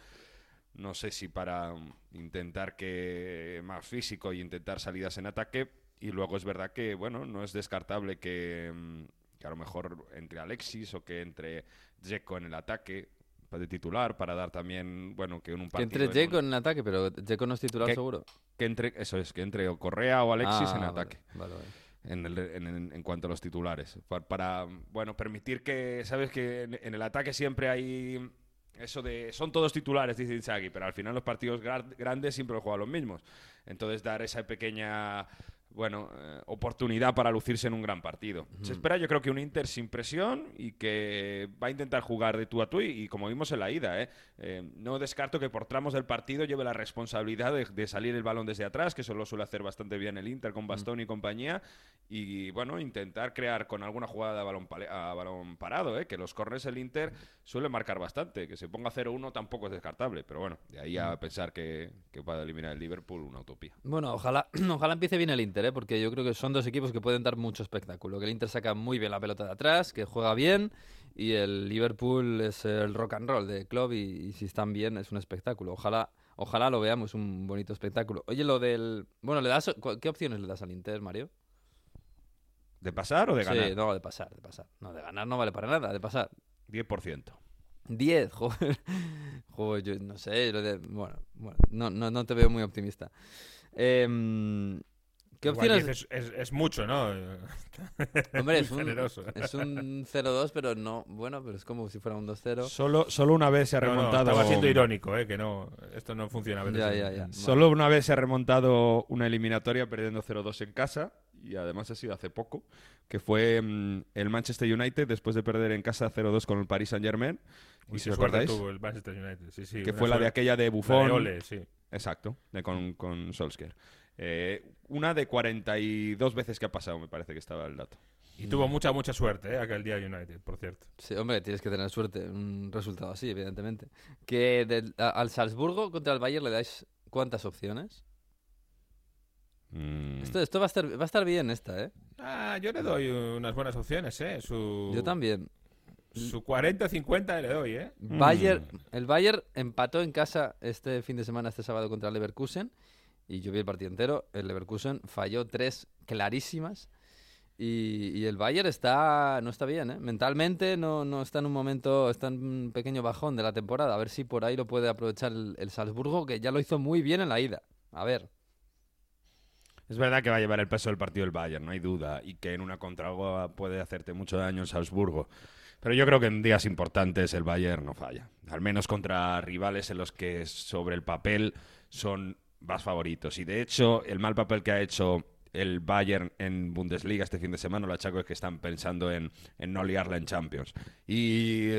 Speaker 5: No sé si para mm, intentar que más físico y intentar salidas en ataque. Y luego es verdad que, bueno, no es descartable que, mm, que a lo mejor entre Alexis o que entre Dzeko en el ataque de titular para dar también, bueno, que en un
Speaker 1: Que
Speaker 5: partido...
Speaker 1: entre
Speaker 5: en un-
Speaker 1: Dzeko en el ataque, pero Dzeko no es titular
Speaker 5: Que-
Speaker 1: seguro.
Speaker 5: que entre, eso es, que entre o Correa o Alexis
Speaker 1: Ah,
Speaker 5: en
Speaker 1: vale,
Speaker 5: ataque.
Speaker 1: vale, vale.
Speaker 5: En, el- en- en- cuanto a los titulares. Pa- Para, bueno, permitir que, ¿sabes? Que en, el ataque siempre hay eso de. Son todos titulares, dice Inzaghi, pero al final los partidos gra- grandes siempre juegan los mismos. Entonces, dar esa pequeña. Bueno, eh, oportunidad para lucirse en un gran partido. Se espera, yo creo que un Inter sin presión y que va a intentar jugar de tú a tú. Y, y como vimos en la ida, ¿eh? Eh, no descarto que por tramos del partido lleve la responsabilidad de, de salir el balón desde atrás, que eso lo suele hacer bastante bien el Inter con Bastón y compañía. Y bueno, intentar crear con alguna jugada a balón, a balón parado, ¿eh? que los corners el Inter suele marcar bastante. Que se ponga 0-1 tampoco es descartable, pero bueno, de ahí a pensar que, que va a eliminar el Liverpool, una utopía.
Speaker 1: Bueno, ojalá, (clears throat) ojalá empiece bien el Inter, ¿eh? porque yo creo que son dos equipos que pueden dar mucho espectáculo. Que el Inter saca muy bien la pelota de atrás, que juega bien, y el Liverpool es el rock and roll de club, y, y si están bien es un espectáculo. Ojalá, ojalá lo veamos, un bonito espectáculo. Oye, lo del... Bueno, ¿le das, ¿qué opciones le das al Inter, Mario?
Speaker 5: ¿De pasar o de ganar?
Speaker 1: Sí, no, de pasar, de pasar. No, de ganar no vale para nada, de pasar.
Speaker 5: 10%.
Speaker 1: 10, (laughs) joder. Joder, yo no sé. lo de- bueno, bueno no, no, no te veo muy optimista. Em, ¿Qué opciones?
Speaker 4: Es, es mucho, ¿no? (laughs)
Speaker 1: Hombre, es un,
Speaker 4: generoso.
Speaker 1: es un 0-2, pero no. Bueno, pero es como si fuera un 2-0.
Speaker 5: Solo, solo una vez se ha
Speaker 4: No, no,
Speaker 5: remontado.
Speaker 4: estaba siendo irónico, ¿eh? Que no, esto no funciona a veces.
Speaker 1: Ya, ya, ya.
Speaker 5: Solo una vez se ha remontado una eliminatoria perdiendo 0-2 en casa y además ha sido hace poco, que fue mm, el Manchester United después de perder en casa 0-2 con el Paris Saint-Germain. ¿Y si os acordáis?
Speaker 4: tuvo el Manchester United, sí, sí,
Speaker 5: que fue la de aquella de
Speaker 4: la de
Speaker 5: Buffon.
Speaker 4: Ole, sí.
Speaker 5: Exacto, de con, con Solskjaer. Eh, una de 42 veces que ha pasado, me parece que estaba el dato.
Speaker 4: Y tuvo mucha, mucha suerte ¿eh? aquel día United, por cierto.
Speaker 1: Sí, hombre, tienes que tener suerte, un resultado así, evidentemente. Que del- a- al Salzburgo contra el Bayern le dais cuántas opciones.
Speaker 5: Mm,
Speaker 1: Esto, esto va, a estar, va a estar bien esta, ¿eh?
Speaker 4: Ah, yo le doy unas buenas opciones, ¿eh? Su,
Speaker 1: Yo también.
Speaker 4: Su 40-50 le doy, ¿eh?
Speaker 1: Bayern, el Bayern empató en casa este fin de semana, este sábado contra el Leverkusen. Y yo vi el partido entero. El Leverkusen falló tres clarísimas. Y, y el Bayern está no está bien, ¿eh? Mentalmente no, no está en un momento, está en un pequeño bajón de la temporada. A ver si por ahí lo puede aprovechar el, el Salzburgo, que ya lo hizo muy bien en la ida. A ver.
Speaker 5: Es verdad que va a llevar el peso del partido el Bayern, no hay duda, y que en una contragua puede hacerte mucho daño en Salzburgo. Pero yo creo que en días importantes el Bayern no falla. Al menos contra rivales en los que sobre el papel son más favoritos. Y de hecho, el mal papel que ha hecho el Bayern en Bundesliga este fin de semana lo achaco es que están pensando en, en no liarla en Champions. Y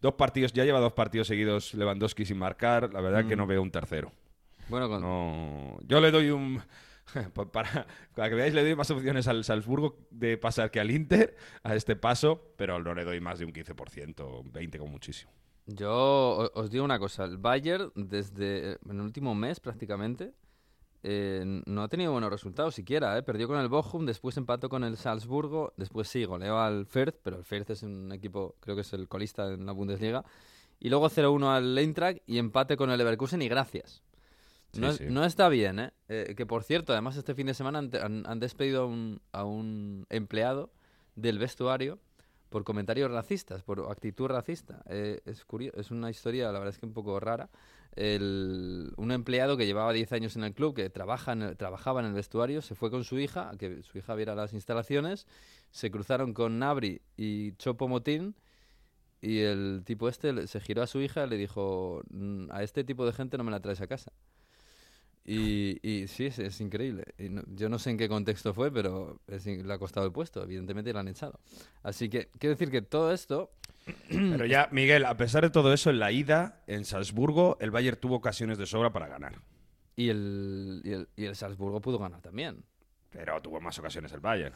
Speaker 5: dos partidos, ya lleva dos partidos seguidos Lewandowski sin marcar, la verdad que no veo un tercero.
Speaker 1: Bueno, con-
Speaker 5: No, yo le doy un. (laughs) pa- Para, para que veáis, le doy más opciones al Salzburgo de pasar que al Inter a este paso, pero no le doy más de un 15%, 20% como muchísimo.
Speaker 1: Yo os digo una cosa, el Bayern desde eh, el último mes prácticamente eh, no ha tenido buenos resultados siquiera, ¿eh? perdió con el Bochum, después empató con el Salzburgo, después sí, goleó al Fürth, pero el Fürth es un equipo, creo que es el colista en la Bundesliga, y luego 0-1 al Eintracht y empate con el Leverkusen y gracias. No,
Speaker 5: Sí,
Speaker 1: es-
Speaker 5: sí.
Speaker 1: no está bien, ¿eh? Eh, Que por cierto, además este fin de semana han, han- han despedido a un, a un empleado del vestuario por comentarios racistas, por actitud racista. Eh, es, curio- es una historia, la verdad es que un poco rara. El- un empleado que llevaba 10 años en el club, que trabaja en el- trabajaba en el vestuario, se fue con su hija, a que su hija viera las instalaciones, se cruzaron con Nabri y Chopo Motín, y el tipo este se giró a su hija y le dijo, "Mm, a este tipo de gente no me la traes a casa. Y, y sí, es, es increíble. Y no- yo no sé en qué contexto fue, pero es le ha costado el puesto. Evidentemente le han echado. Así que quiero decir que todo esto... (clears throat)
Speaker 5: Pero ya, Miguel, a pesar de todo eso, en la ida, en Salzburgo, el Bayern tuvo ocasiones de sobra para ganar.
Speaker 1: Y el, y el, y el Salzburgo pudo ganar también.
Speaker 5: Pero tuvo más ocasiones el Bayern.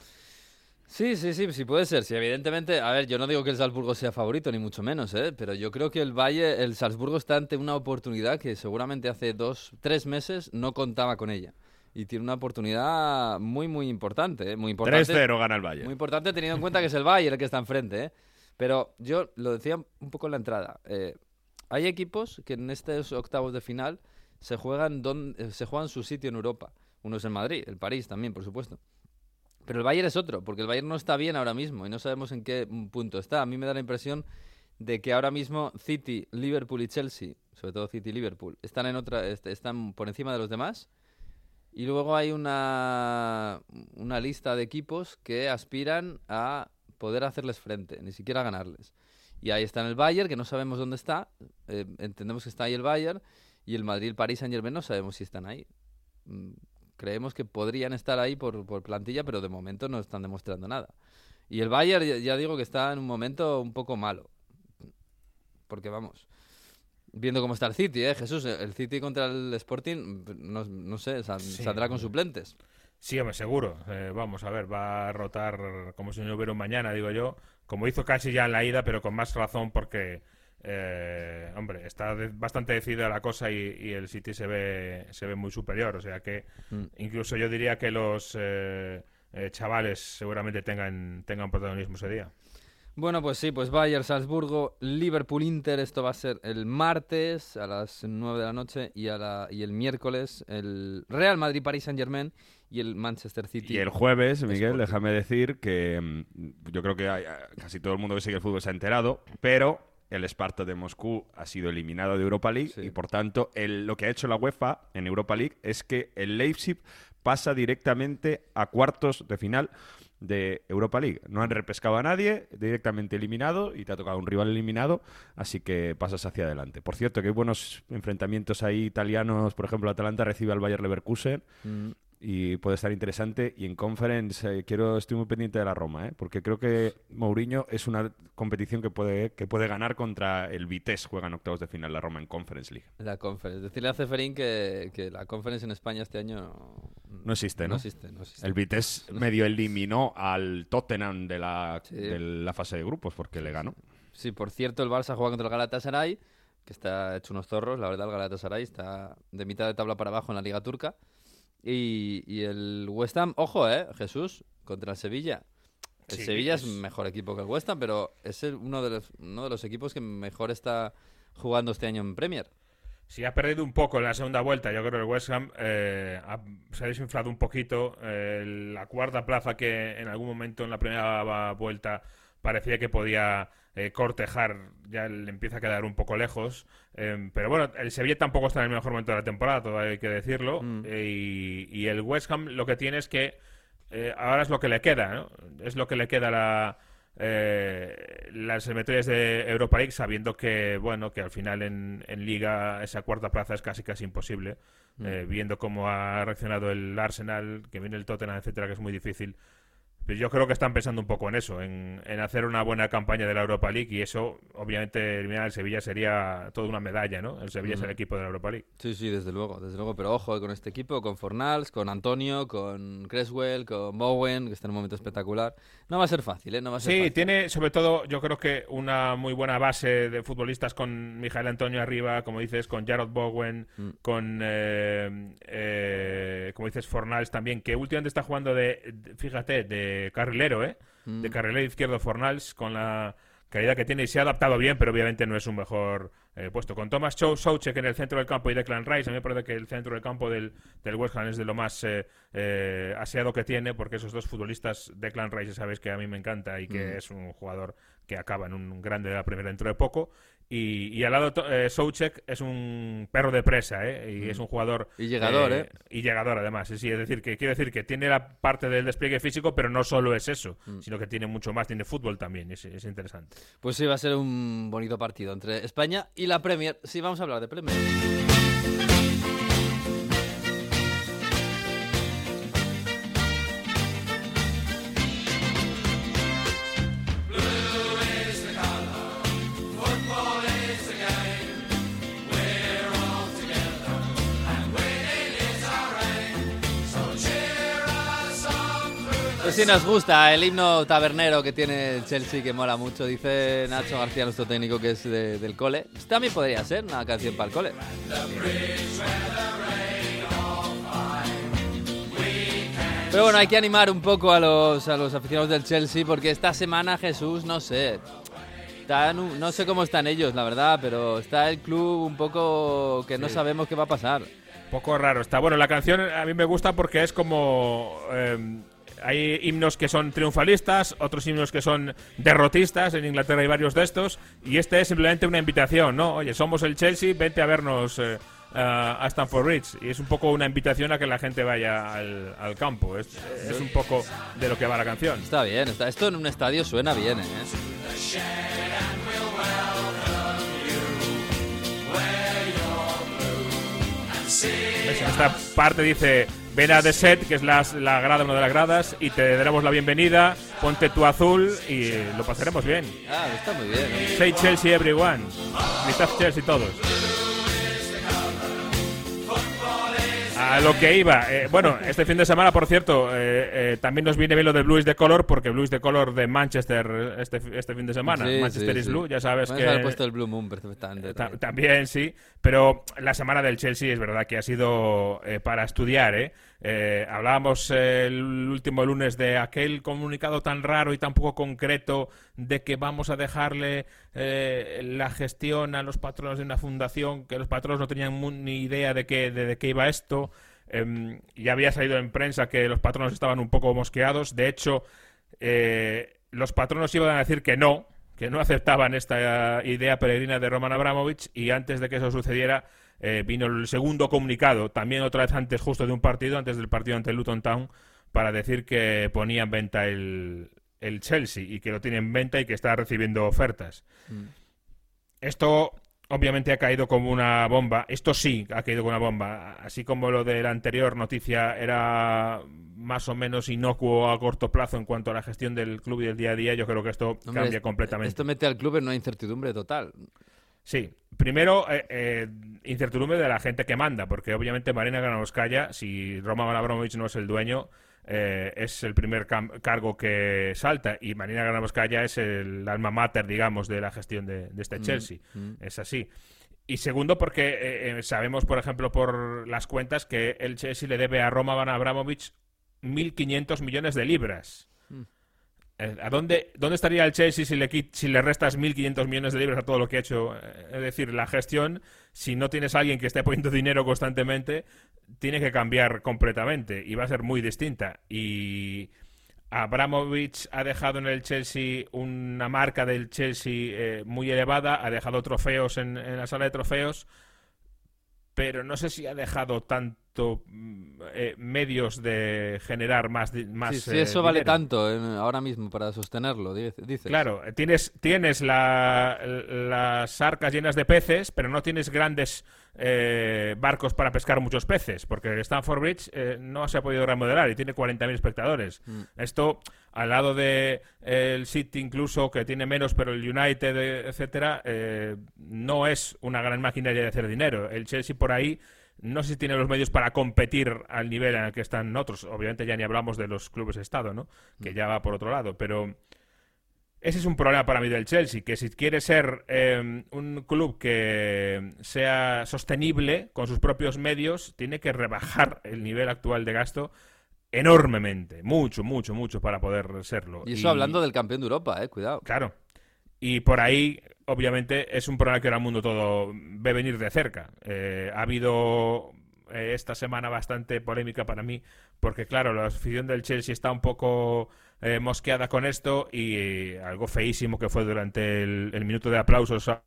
Speaker 1: Sí, sí, sí, sí puede ser. Sí, evidentemente, a ver, yo no digo que el Salzburgo sea favorito, ni mucho menos, ¿eh? Pero yo creo que el Valle, el Salzburgo está ante una oportunidad que seguramente hace dos, tres meses no contaba con ella. Y tiene una oportunidad muy, muy importante, ¿eh? Muy importante.
Speaker 5: 3-0 gana el Bayern.
Speaker 1: Muy importante teniendo en cuenta que es el Bayern el que está enfrente, ¿eh? Pero yo lo decía un poco en la entrada. eh, hay equipos que en estos octavos de final se juegan, don- eh, se juegan su sitio en Europa. Uno es el Madrid, el París también, por supuesto. Pero el Bayern es otro, porque el Bayern no está bien ahora mismo y no sabemos en qué punto está. A mí me da la impresión de que ahora mismo City, Liverpool y Chelsea, sobre todo City y Liverpool, están en otra, est- están por encima de los demás. Y luego hay una, una lista de equipos que aspiran a poder hacerles frente, ni siquiera ganarles. Y ahí está el Bayern, que no sabemos dónde está. eh, entendemos que está ahí el Bayern. Y el Madrid, el París, Saint Germain no sabemos si están ahí. Creemos que podrían estar ahí por, por plantilla, pero de momento no están demostrando nada. Y el Bayern, ya, ya digo que está en un momento un poco malo. Porque vamos, viendo cómo está el City, ¿eh? Jesús, el City contra el Sporting, no, no sé, sal-
Speaker 4: Sí.
Speaker 1: saldrá con suplentes.
Speaker 4: Sí, hombre, seguro. Eh, vamos a ver, va a rotar como si no hubiera un mañana, digo yo. Como hizo casi ya en la ida, pero con más razón porque, eh, hombre, está de- bastante decidida la cosa y, y el City se ve, se ve muy superior. O sea que
Speaker 1: Mm.
Speaker 4: incluso yo diría que los eh, eh, chavales seguramente tengan, tengan protagonismo ese día.
Speaker 1: Bueno, pues sí, pues Bayern, Salzburgo, Liverpool, Inter, esto va a ser el martes a las 9 de la noche y, a la, y el miércoles el Real Madrid, París, Saint Germain y el Manchester City.
Speaker 5: Y el jueves, Miguel,
Speaker 1: Sporting.
Speaker 5: déjame decir que mm, yo creo que hay- a- casi todo el mundo que sigue el fútbol se ha enterado, pero el Sparta de Moscú ha sido eliminado de Europa League
Speaker 1: Sí.
Speaker 5: y por tanto el- lo que ha hecho la UEFA en Europa League es que el Leipzig pasa directamente a cuartos de final de Europa League. No han repescado a nadie, directamente eliminado y te ha tocado un rival eliminado, así que pasas hacia adelante. Por cierto, que hay buenos enfrentamientos ahí italianos, por ejemplo, Atalanta recibe al Bayer Leverkusen
Speaker 1: Mm,
Speaker 5: y puede estar interesante. Y en Conference eh, quiero estoy muy pendiente de la Roma, ¿eh? porque creo que Mourinho es una competición que puede, que puede ganar contra el Vitesse, juegan octavos de final la Roma en Conference League.
Speaker 1: La Conference. Decirle a Ceferín que, que la Conference en España este año no,
Speaker 5: No existe, ¿no?
Speaker 1: No existe, no existe.
Speaker 5: El Vitesse (laughs) medio eliminó al Tottenham de la,
Speaker 1: Sí.
Speaker 5: de la fase de grupos porque le ganó.
Speaker 1: Sí, por cierto, el Barça juega contra el Galatasaray, que está hecho unos zorros, la verdad, el Galatasaray está de mitad de tabla para abajo en la Liga Turca. Y, y el West Ham, ojo, eh, Jesús, contra el Sevilla. El
Speaker 4: Sí,
Speaker 1: Sevilla es
Speaker 4: es-
Speaker 1: mejor equipo que el West Ham, pero es el- uno, de los, uno de los equipos que mejor está jugando este año en Premier.
Speaker 4: Sí, ha perdido un poco en la segunda vuelta. Yo creo que el West Ham eh, ha- se ha desinflado un poquito. Eh, la cuarta plaza que en algún momento en la primera vuelta parecía que podía eh, cortejar, ya le empieza a quedar un poco lejos. Eh, pero bueno, el Sevilla tampoco está en el mejor momento de la temporada, todavía hay que decirlo.
Speaker 1: Mm.
Speaker 4: Eh, y, y el West Ham lo que tiene es que eh, ahora es lo que le queda, ¿no? Es lo que le queda la, eh, las eliminatorias de Europa League, sabiendo que, bueno, que al final en, en Liga esa cuarta plaza es casi casi imposible, eh, viendo cómo ha reaccionado el Arsenal, que viene el Tottenham, etcétera, que es muy difícil. Pero yo creo que están pensando un poco en eso, en, en hacer una buena campaña de la Europa League y eso, obviamente, eliminar al Sevilla sería toda una medalla, ¿no? El Sevilla es el equipo de la Europa League.
Speaker 1: Sí, sí, desde luego, desde luego. Pero ojo eh, con este equipo, con Fornals, con Antonio, con Creswell, con Bowen, que está en un momento espectacular. No va a ser fácil, ¿eh? No va a ser
Speaker 4: Sí,
Speaker 1: fácil.
Speaker 4: tiene sobre todo, yo creo que una muy buena base de futbolistas con Mijael Antonio arriba, como dices, con Jarrod Bowen,
Speaker 1: Mm.
Speaker 4: con, eh, eh, como dices, Fornals también, que últimamente está jugando de, de- fíjate, de carrilero, ¿eh?
Speaker 1: Mm.
Speaker 4: De carrilero izquierdo Fornals, con la calidad que tiene y se ha adaptado bien, pero obviamente no es un mejor eh, puesto. Con Thomas Chow, Soucek en el centro del campo y Declan Rice, a mí me parece que el centro del campo del, del West Ham es de lo más eh, eh, aseado que tiene, porque esos dos futbolistas, Declan Rice, sabéis que a mí me encanta y que
Speaker 1: Mm.
Speaker 4: es un jugador que acaba en un grande de la primera dentro de poco. Y, y al lado eh, Soucek es un perro de presa, ¿eh? Y
Speaker 1: Mm.
Speaker 4: es un jugador...
Speaker 1: Y llegador, ¿eh?
Speaker 4: Y llegador, además. Sí, es decir, que quiero decir que tiene la parte del despliegue físico, pero no solo es eso,
Speaker 1: Mm.
Speaker 4: sino que tiene mucho más, tiene fútbol también, es, es interesante.
Speaker 1: Pues sí, va a ser un bonito partido entre España y la Premier. Sí, vamos a hablar de Premier. Sí, nos gusta el himno tabernero que tiene el Chelsea, que mola mucho. Dice Nacho García, nuestro técnico, que es de- del cole. También podría ser una canción para el cole. Pero bueno, hay que animar un poco a los, a los aficionados del Chelsea porque esta semana Jesús, no sé, están no sé cómo están ellos, la verdad, pero está el club un poco que no sabemos qué va a pasar.
Speaker 4: Poco raro está. Bueno, la canción a mí me gusta porque es como... eh, hay himnos que son triunfalistas, otros himnos que son derrotistas. En Inglaterra hay varios de estos. Y este es simplemente una invitación, ¿no? Oye, somos el Chelsea, vente a vernos eh, a Stamford Bridge. Y es un poco una invitación a que la gente vaya al, al campo. Es, es un poco de lo que va la canción.
Speaker 1: Está bien, está, esto en un estadio suena bien, ¿eh?
Speaker 4: En esta parte dice, ven a The Set, que es la, la grada, una de las gradas, y te daremos la bienvenida, ponte tu azul y lo pasaremos bien.
Speaker 1: Ah, está muy bien. ¿eh?
Speaker 4: Say Chelsea everyone. Gritad Chelsea todos. A lo que iba. eh, bueno, este fin de semana, por cierto, eh, eh, también nos viene bien lo de Blues de Color, porque Blues de Color de Manchester este, este fin de semana.
Speaker 1: Sí,
Speaker 4: Manchester
Speaker 1: sí,
Speaker 4: is
Speaker 1: sí.
Speaker 4: Blue, ya sabes
Speaker 1: Puedes haber
Speaker 4: que...
Speaker 1: puesto el Blue Moon perfectamente.
Speaker 4: Ta-
Speaker 1: también.
Speaker 4: también sí, pero la semana del Chelsea es verdad que ha sido eh, para estudiar. ¿eh? Eh, hablábamos el último lunes de aquel comunicado tan raro y tan poco concreto de que vamos a dejarle eh, la gestión a los patronos de una fundación, que los patronos no tenían ni idea de qué, de, de qué iba esto. Em, ya había salido en prensa que los patronos estaban un poco mosqueados. De hecho, eh, los patronos iban a decir que no, que no aceptaban esta idea peregrina de Roman Abramovich y antes de que eso sucediera eh, vino el segundo comunicado, también otra vez antes justo de un partido, antes del partido ante Luton Town, para decir que ponía en venta el, el Chelsea y que lo tiene en venta y que está recibiendo ofertas.
Speaker 1: Mm.
Speaker 4: Esto obviamente ha caído como una bomba. Esto sí ha caído como una bomba. Así como lo de la anterior noticia era más o menos inocuo a corto plazo en cuanto a la gestión del club y del día a día, yo creo que esto
Speaker 1: Hombre,
Speaker 4: cambia completamente.
Speaker 1: Esto mete al club en una incertidumbre total.
Speaker 4: Sí, primero, eh, eh, incertidumbre de la gente que manda, porque obviamente Marina Granovskaya, si Roman Abramovich no es el dueño, eh, es el primer cam- cargo que salta, y Marina Granovskaya es el alma mater, digamos, de la gestión de, de este
Speaker 1: Mm,
Speaker 4: Chelsea.
Speaker 1: mm.
Speaker 4: Es así. Y segundo, porque eh, eh, sabemos, por ejemplo, por las cuentas, que el Chelsea le debe a Roman Abramovich 1.500 millones de libras.
Speaker 1: Mm.
Speaker 4: Eh, ¿A dónde, dónde estaría el Chelsea si le, si le restas 1.500 millones de libras a todo lo que ha hecho? Es decir, la gestión, si no tienes a alguien que esté poniendo dinero constantemente, tiene que cambiar completamente y va a ser muy distinta. Y Abramovich ha dejado en el Chelsea una marca del Chelsea eh, muy elevada, ha dejado trofeos en, en la sala de trofeos, pero no sé si ha dejado tanto mm, eh, medios de generar más, más
Speaker 1: Sí, sí,
Speaker 4: eh,
Speaker 1: eso vale tanto en- ahora mismo para sostenerlo, di- dices.
Speaker 4: Claro, eh, tienes, tienes la- las arcas llenas de peces, pero no tienes grandes eh, barcos para pescar muchos peces, porque el Stanford Bridge eh, no se ha podido remodelar y tiene 40.000 espectadores.
Speaker 1: Mm.
Speaker 4: Esto, al lado de eh, el City incluso, que tiene menos, pero el United, eh, etcétera, eh, no es una gran maquinaria de hacer dinero. El Chelsea por ahí no sé si tiene los medios para competir al nivel en el que están otros. Obviamente ya ni hablamos de los clubes de Estado, ¿no? Que ya va por otro lado, pero... Ese es un problema para mí del Chelsea, que si quiere ser eh, un club que sea sostenible con sus propios medios, tiene que rebajar el nivel actual de gasto enormemente, mucho, mucho, mucho para poder serlo.
Speaker 1: Y eso hablando del campeón de Europa, eh, cuidado.
Speaker 4: Claro. Y por ahí, obviamente, es un problema que el mundo todo ve venir de cerca. Eh, ha habido eh, esta semana bastante polémica para mí, porque claro, la afición del Chelsea está un poco eh, mosqueada con esto y algo feísimo que fue durante el, el minuto de aplausos a,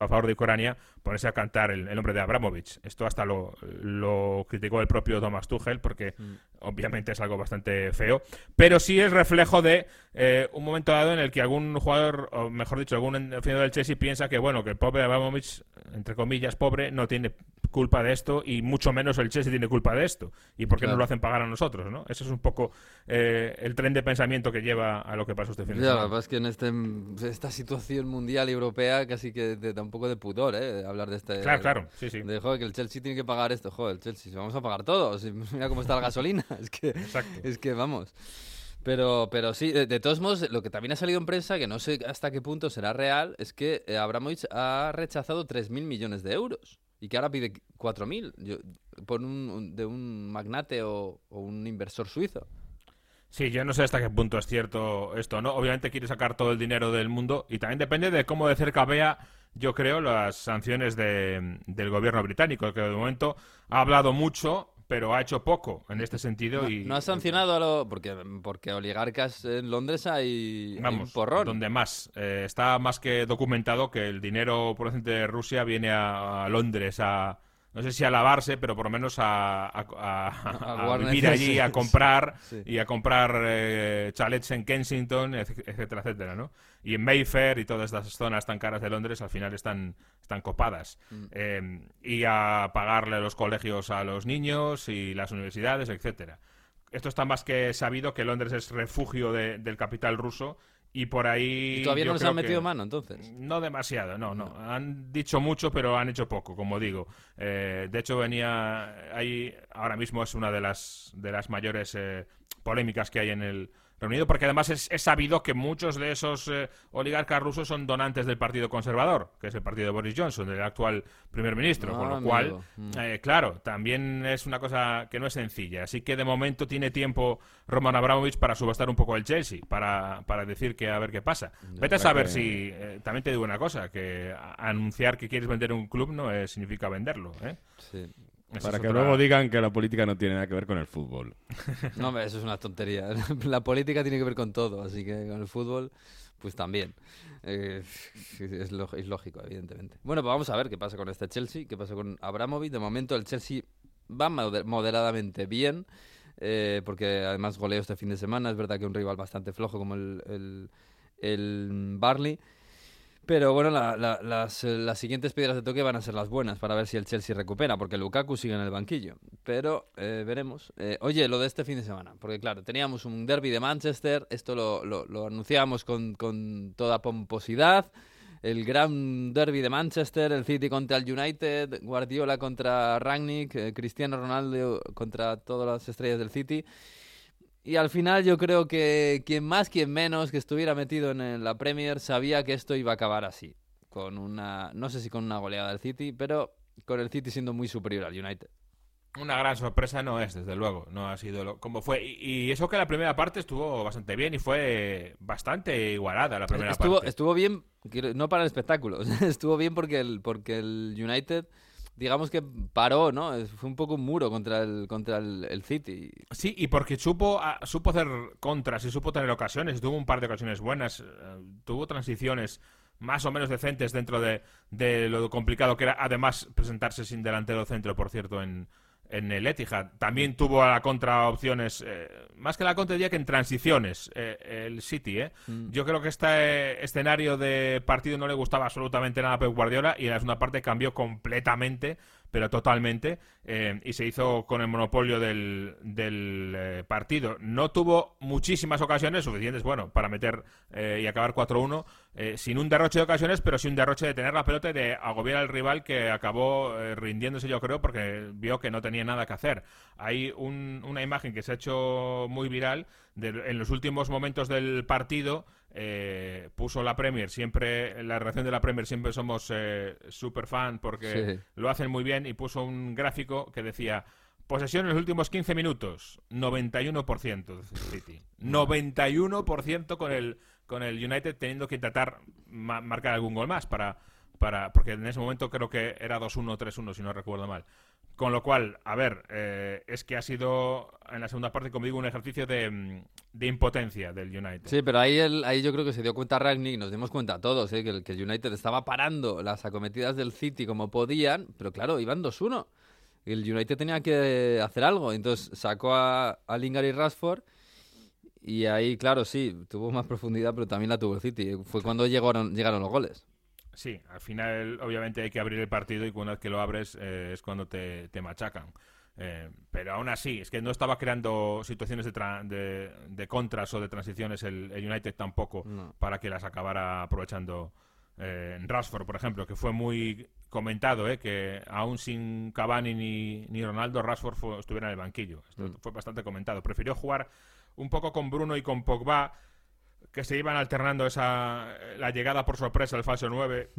Speaker 4: a favor de Ucrania, ponerse a cantar el, el nombre de Abramovich. Esto hasta lo, lo criticó el propio Thomas Tuchel, porque obviamente es algo bastante feo, pero sí es reflejo de eh, un momento dado en el que algún jugador, o mejor dicho, algún aficionado del Chelsea piensa que, bueno, que el pobre Abramovich, entre comillas, pobre, no tiene culpa de esto y mucho menos el Chelsea tiene culpa de esto. ¿Y por qué
Speaker 1: Claro.
Speaker 4: no lo hacen pagar a nosotros, no? Ese es un poco eh, el tren de pensamiento que lleva a lo que pasó este fin de semana.
Speaker 1: pasa es que en este, esta situación mundial y europea casi que te da un poco de pudor, ¿eh? Hablar de este...
Speaker 4: Claro, claro, sí, sí.
Speaker 1: De, joder, que el Chelsea tiene que pagar esto. Joder, el Chelsea, vamos a pagar todos. Mira cómo está la gasolina. (laughs) Es que,
Speaker 4: Exacto.
Speaker 1: es que vamos. Pero, pero sí, de, de todos modos, lo que también ha salido en prensa, que no sé hasta qué punto será real, es que eh, Abramovich ha rechazado 3.000 millones de euros y que ahora pide 4.000 yo- por un, un- de un magnate o, o un inversor suizo.
Speaker 4: Sí, yo no sé hasta qué punto es cierto esto, ¿no? Obviamente quiere sacar todo el dinero del mundo y también depende de cómo de cerca vea, yo creo, las sanciones de- del gobierno británico, que de momento ha hablado mucho, pero ha hecho poco en este sentido
Speaker 1: No,
Speaker 4: y...
Speaker 1: no ha sancionado a lo... Porque, porque oligarcas en Londres hay,
Speaker 4: Vamos,
Speaker 1: porrón.
Speaker 4: donde más. Eh, está más que documentado que el dinero procedente de Rusia viene a, a Londres a... No sé si a lavarse, pero por lo menos a, a- a- a
Speaker 1: guarnecerse.
Speaker 4: vivir allí, a comprar
Speaker 1: Sí.
Speaker 4: y a comprar eh, chalets en Kensington, etcétera, etcétera, ¿no? Y en Mayfair y todas estas zonas tan caras de Londres al final están, están copadas.
Speaker 1: Mm.
Speaker 4: Eh, y a pagarle los colegios a los niños y las universidades, etcétera. Esto está más que sabido que Londres es refugio de- del capital ruso y por ahí...
Speaker 1: Y todavía no les han metido mano, entonces.
Speaker 4: no demasiado, no, no. Han dicho mucho, pero han hecho poco, como digo. Eh, de hecho, venía ahí, ahora mismo es una de las, de las mayores eh, polémicas que hay en el Reunido, porque además es, es sabido que muchos de esos eh, oligarcas rusos son donantes del Partido Conservador, que es el partido de Boris Johnson, del actual primer ministro, con
Speaker 1: Ah,
Speaker 4: lo
Speaker 1: amigo.
Speaker 4: cual,
Speaker 1: Mm.
Speaker 4: eh, claro, también es una cosa que no es sencilla. Así que de momento tiene tiempo Roman Abramovich para subastar un poco el Chelsea, para, para decir que a ver qué pasa. Vete a saber
Speaker 5: que-
Speaker 4: si. eh, también te digo una cosa: que anunciar que quieres vender un club no significa venderlo.
Speaker 1: Sí.
Speaker 5: Para que
Speaker 4: otra-
Speaker 5: luego digan que la política no tiene nada que ver con el fútbol. (laughs)
Speaker 1: No, hombre, eso es una tontería. (laughs) La política tiene que ver con todo, así que con el fútbol, pues también. Eh, (laughs) es, lo- es lógico, evidentemente. Bueno, pues vamos a ver qué pasa con este Chelsea, qué pasa con Abramovich. De momento el Chelsea va mode- moderadamente bien, eh, porque además goleo este fin de semana. Es verdad que un rival bastante flojo como el, el, el Barley. Pero bueno, la- la- las, eh, las siguientes piedras de toque van a ser las buenas para ver si el Chelsea recupera, porque Lukaku sigue en el banquillo. Pero eh, veremos. Eh, oye, lo de este fin de semana, porque claro, teníamos un derby de Manchester, esto lo, lo- lo anunciábamos con, con toda pomposidad. El gran derby de Manchester, el City contra el United, Guardiola contra Rangnick, eh, Cristiano Ronaldo contra todas las estrellas del City. Y al final yo creo que quien más, quien menos que estuviera metido en la Premier sabía que esto iba a acabar así. Con una, no sé si con una goleada del City, pero con el City siendo muy superior al United.
Speaker 4: Una gran sorpresa no es, desde luego. No ha sido lo- como fue. Y, y eso que la primera parte estuvo bastante bien y fue bastante igualada la primera
Speaker 1: Estuvo,
Speaker 4: parte.
Speaker 1: estuvo bien, no para el espectáculo, (laughs) estuvo bien porque el, porque el United, digamos que paró, ¿no? Fue un poco un muro contra el, contra el, City.
Speaker 4: Sí, y porque supo, ah, supo hacer contras y supo tener ocasiones, tuvo un par de ocasiones buenas, eh, tuvo transiciones más o menos decentes dentro de, de lo complicado que era, además, presentarse sin delantero centro, por cierto, en, en el Etihad. También tuvo a la contra opciones, eh, más que la contra diría que en transiciones, eh, el City, ¿eh?
Speaker 1: Mm.
Speaker 4: Yo creo que este escenario de partido no le gustaba absolutamente nada a Pep Guardiola y en la segunda parte cambió completamente, pero totalmente, eh, y se hizo con el monopolio del, del, eh, partido. No tuvo muchísimas ocasiones suficientes, bueno, para meter eh, y acabar 4-1, eh, sin un derroche de ocasiones, pero sin un derroche de tener la pelota y de agobiar al rival que acabó eh, rindiéndose, yo creo, porque vio que no tenía nada que hacer. Hay un- una imagen que se ha hecho muy viral de- en los últimos momentos del partido. Eh, puso la Premier, siempre, la reacción de la Premier siempre somos eh, super fan porque
Speaker 1: Sí.
Speaker 4: lo hacen muy bien y puso un gráfico que decía posesión en los últimos 15 minutos, 91% del City. 91% con el, con el United teniendo que intentar ma- marcar algún gol más para, para porque en ese momento creo que era 2-1 o 3-1 si no recuerdo mal. Con lo cual, a ver, eh, es que ha sido en la segunda parte, como digo, un ejercicio de, mm, impotencia del United.
Speaker 1: Sí, pero ahí, el, ahí yo creo que se dio cuenta Ragnick, nos dimos cuenta todos, ¿eh? que, el, que United estaba parando las acometidas del City como podían, pero claro, iban 2-1. Y el United tenía que hacer algo, entonces sacó a, a y Rashford y ahí, claro, sí, tuvo más profundidad, pero también la tuvo el City. Fue cuando llegaron, llegaron los goles.
Speaker 4: Sí, al final obviamente hay que abrir el partido y una vez que lo abres eh, es cuando te, te machacan. Eh, pero aún así, es que no estaba creando situaciones de, tra- de, de contras o de transiciones el, el United tampoco
Speaker 1: No.
Speaker 4: para que las acabara aprovechando eh, en Rashford, por ejemplo, que fue muy comentado, eh, que aún sin Cavani ni, ni Ronaldo, Rashford fue- estuviera en el banquillo. Esto
Speaker 1: Mm.
Speaker 4: fue bastante comentado. Prefirió jugar un poco con Bruno y con Pogba, que se iban alternando esa la llegada por sorpresa al falso 9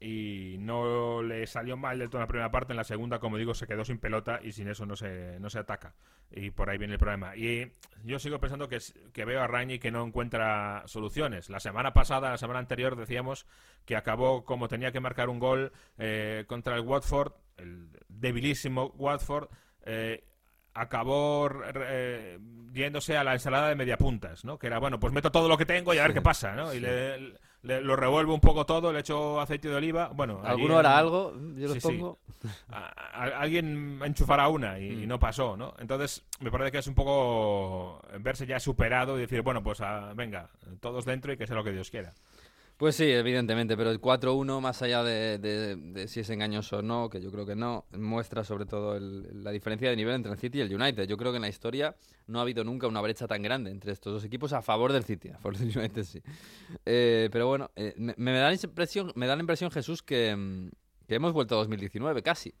Speaker 4: y no le salió mal del todo en la primera parte. En la segunda, como digo, se quedó sin pelota y sin eso no se, no se ataca. Y por ahí viene el problema. Y yo sigo pensando que, que veo a Rañi que no encuentra soluciones. La semana pasada, la semana anterior, decíamos que acabó como tenía que marcar un gol eh, contra el Watford, el debilísimo Watford. eh, acabó eh, yéndose a la ensalada de mediapuntas, ¿no? Que era, bueno, pues meto todo lo que tengo y a ver qué pasa, ¿no? Y le, le- lo revuelvo un poco todo, le echo aceite de oliva, bueno...
Speaker 1: ¿Alguno hará algo? Yo los
Speaker 4: Sí,
Speaker 1: pongo.
Speaker 4: a- a- alguien enchufará una y, y no pasó, ¿no? Entonces, me parece que es un poco verse ya superado y decir, bueno, pues ah, venga, todos dentro y que sea lo que Dios quiera.
Speaker 1: Pues sí, evidentemente, pero el 4-1, más allá de, si es engañoso o no, que yo creo que no, muestra sobre todo la diferencia de nivel entre el City y el United. Yo creo que en la historia no ha habido nunca una brecha tan grande entre estos dos equipos a favor del City, a favor (laughs) United sí. Eh, pero bueno, eh, me, da la impresión, me da la impresión Jesús que, mm, hemos vuelto a 2019 casi.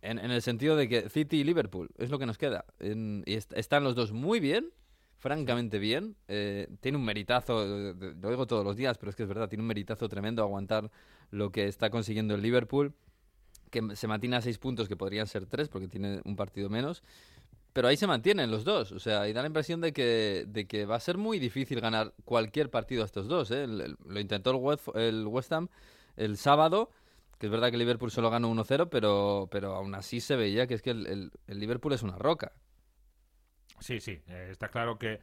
Speaker 1: En, el sentido de que City y Liverpool es lo que nos queda. Y est- están los dos muy bien, francamente bien. Eh, tiene un meritazo, eh, lo digo todos los días, pero es que es verdad, tiene un meritazo tremendo aguantar lo que está consiguiendo el Liverpool, que se mantiene a seis puntos, que podrían ser tres, porque tiene un partido menos. Pero ahí se mantienen los dos, o sea, y da la impresión de que, de que va a ser muy difícil ganar cualquier partido a estos dos. ¿eh? Lo intentó el West, el Ham el sábado, que es verdad que Liverpool solo ganó 1-0, pero, pero aún así se veía que es que el Liverpool es una roca.
Speaker 4: Sí, sí, eh, está claro que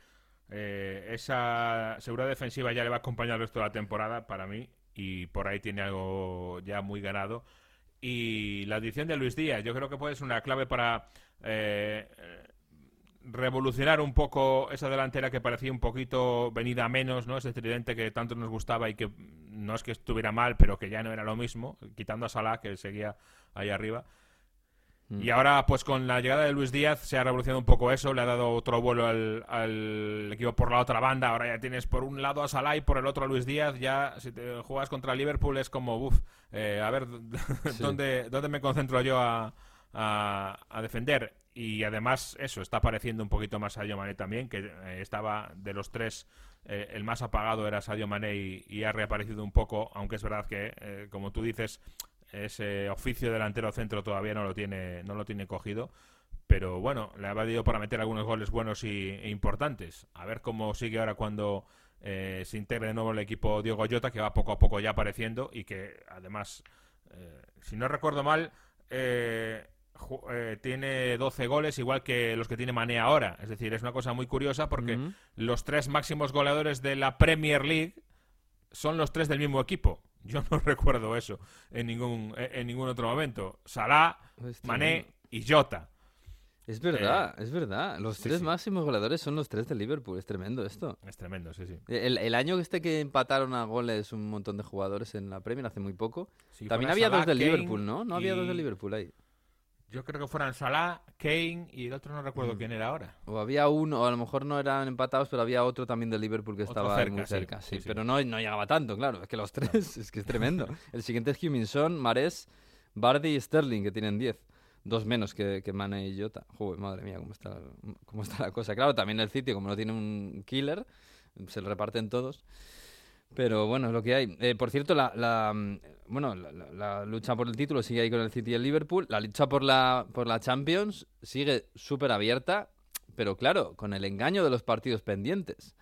Speaker 4: eh, esa seguridad defensiva ya le va a acompañar el resto de la temporada para mí y por ahí tiene algo ya muy ganado. Y la adición de Luis Díaz, yo creo que puede ser una clave para eh, revolucionar un poco esa delantera que parecía un poquito venida a menos, ¿no? Ese tridente que tanto nos gustaba y que no es que estuviera mal, pero que ya no era lo mismo, quitando a Salah, que seguía ahí arriba.
Speaker 1: Mm.
Speaker 4: Y ahora, pues con la llegada de Luis Díaz, se ha revolucionado un poco eso, le ha dado otro vuelo al, al equipo por la otra banda. Ahora ya tienes por un lado a Salah y por el otro a Luis Díaz. Ya, si te juegas contra Liverpool, es como, uff, a ver, (laughs) ¿dónde, ¿dónde me concentro yo a, a, a defender? Y además, eso, está apareciendo un poquito más Sadio Mané también, que eh, estaba de los tres, eh, el más apagado era Sadio Mané y, y ha reaparecido un poco, aunque es verdad que, eh, como tú dices, ese oficio delantero centro todavía no lo tiene, no lo tiene cogido. Pero bueno, le ha valido para meter algunos goles buenos y, e importantes. A ver cómo sigue ahora cuando eh, se integre de nuevo el equipo Diego Jota, que va poco a poco ya apareciendo y que además, eh, si no recuerdo mal, eh, eh, tiene 12 goles, igual que los que tiene Mané ahora. Es decir, es una cosa muy curiosa porque los tres máximos goleadores de la Premier League son los tres del mismo equipo. Yo no (laughs) recuerdo eso en ningún, en ningún otro momento. Salah,
Speaker 1: Es
Speaker 4: Mané y Jota.
Speaker 1: Es verdad, es verdad. Los
Speaker 4: sí,
Speaker 1: tres
Speaker 4: sí.
Speaker 1: máximos goleadores son los tres de Liverpool. Es tremendo esto.
Speaker 4: Es tremendo, sí, sí.
Speaker 1: El, el año este que empataron a goles un montón de jugadores en la Premier hace muy poco. También había dos
Speaker 4: Kane
Speaker 1: Liverpool, ¿no? No había dos del
Speaker 4: y-
Speaker 1: Liverpool ahí.
Speaker 4: Yo creo que fueran Salah, Kane y el otro no recuerdo
Speaker 1: Mm.
Speaker 4: quién era ahora.
Speaker 1: O había uno, o a lo mejor no eran empatados, pero había otro también del Liverpool que
Speaker 4: Otro
Speaker 1: estaba
Speaker 4: cerca,
Speaker 1: muy cerca.
Speaker 4: sí,
Speaker 1: Sí,
Speaker 4: sí.
Speaker 1: pero no, no llegaba tanto, claro. Es que los tres, es que es tremendo. El siguiente es Huminson, Mares, Bardi y Sterling, que tienen 10. Dos menos que, que Mane y Jota. Joder, madre mía, cómo está, cómo está la cosa. Claro, también el City, como no tiene un killer, se le reparten todos. Pero bueno, es lo que hay. Eh, por cierto, la, la, mm, bueno, la, lucha por el título sigue ahí con el City y el Liverpool. La lucha por la, por la Champions sigue súper abierta, pero claro, con el engaño de los partidos pendientes.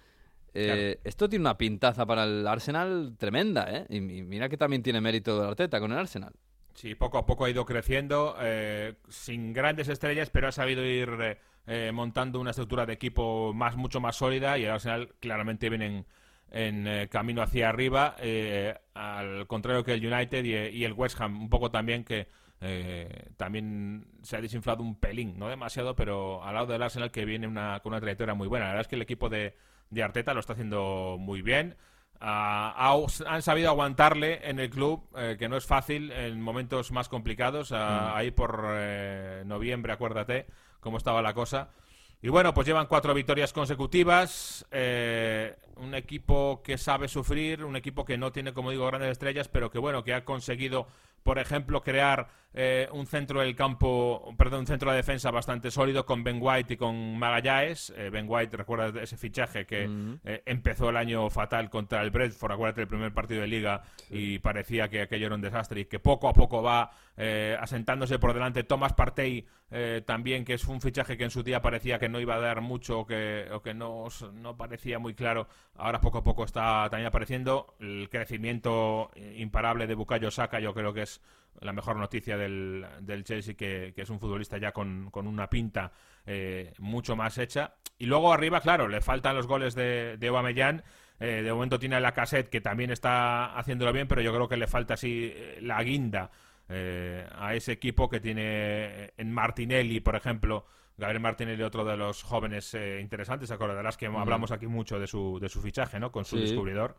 Speaker 1: Eh, Esto tiene una pintaza para el Arsenal tremenda, ¿eh? Y, y mira que también tiene mérito de Arteta con el Arsenal.
Speaker 4: Sí, poco a poco ha ido creciendo, eh, sin grandes estrellas, pero ha sabido ir eh, montando una estructura de equipo más mucho más sólida y el Arsenal claramente viene en, en, eh, camino hacia arriba, eh, al contrario que el United y, y el West Ham, un poco también que eh, también se ha desinflado un pelín, no demasiado, pero al lado del Arsenal que viene una, con una trayectoria muy buena. La verdad es que el equipo de, de Arteta lo está haciendo muy bien. Ah, ha- han sabido aguantarle en el club, eh, que no es fácil en momentos más complicados. Ah, Ahí por noviembre, acuérdate cómo estaba la cosa. Y bueno, pues llevan cuatro victorias consecutivas. eh, un equipo que sabe sufrir, un equipo que no tiene, como digo, grandes estrellas, pero que bueno, que ha conseguido, por ejemplo, crear eh, un centro del campo, perdón, un centro de defensa bastante sólido con Ben White y con Magallanes. Eh, ben White, recuerda ese fichaje que empezó el año fatal contra el Brentford, acuérdate el primer partido de liga y parecía que aquello era un desastre y que poco a poco va eh, asentándose por delante. Thomas Partey eh, también, que es un fichaje que en su día parecía que no iba a dar mucho o que, o que no, no parecía muy claro, ahora poco a poco está también apareciendo. El crecimiento imparable de Bukayo Saka yo creo que es la mejor noticia del, del Chelsea, que, que es un futbolista ya con, con una pinta eh, mucho más hecha. Y luego arriba, claro, le faltan los goles de, de Aubameyang. De momento tiene la cassette que también está haciéndolo bien, pero yo creo que le falta así la guinda eh, a ese equipo que tiene eh, en Martinelli, por ejemplo. Gabriel Martinelli, otro de los jóvenes eh, interesantes, acordarás que hablamos aquí mucho de su, de su fichaje, ¿no? Con su
Speaker 1: Sí.
Speaker 4: descubridor,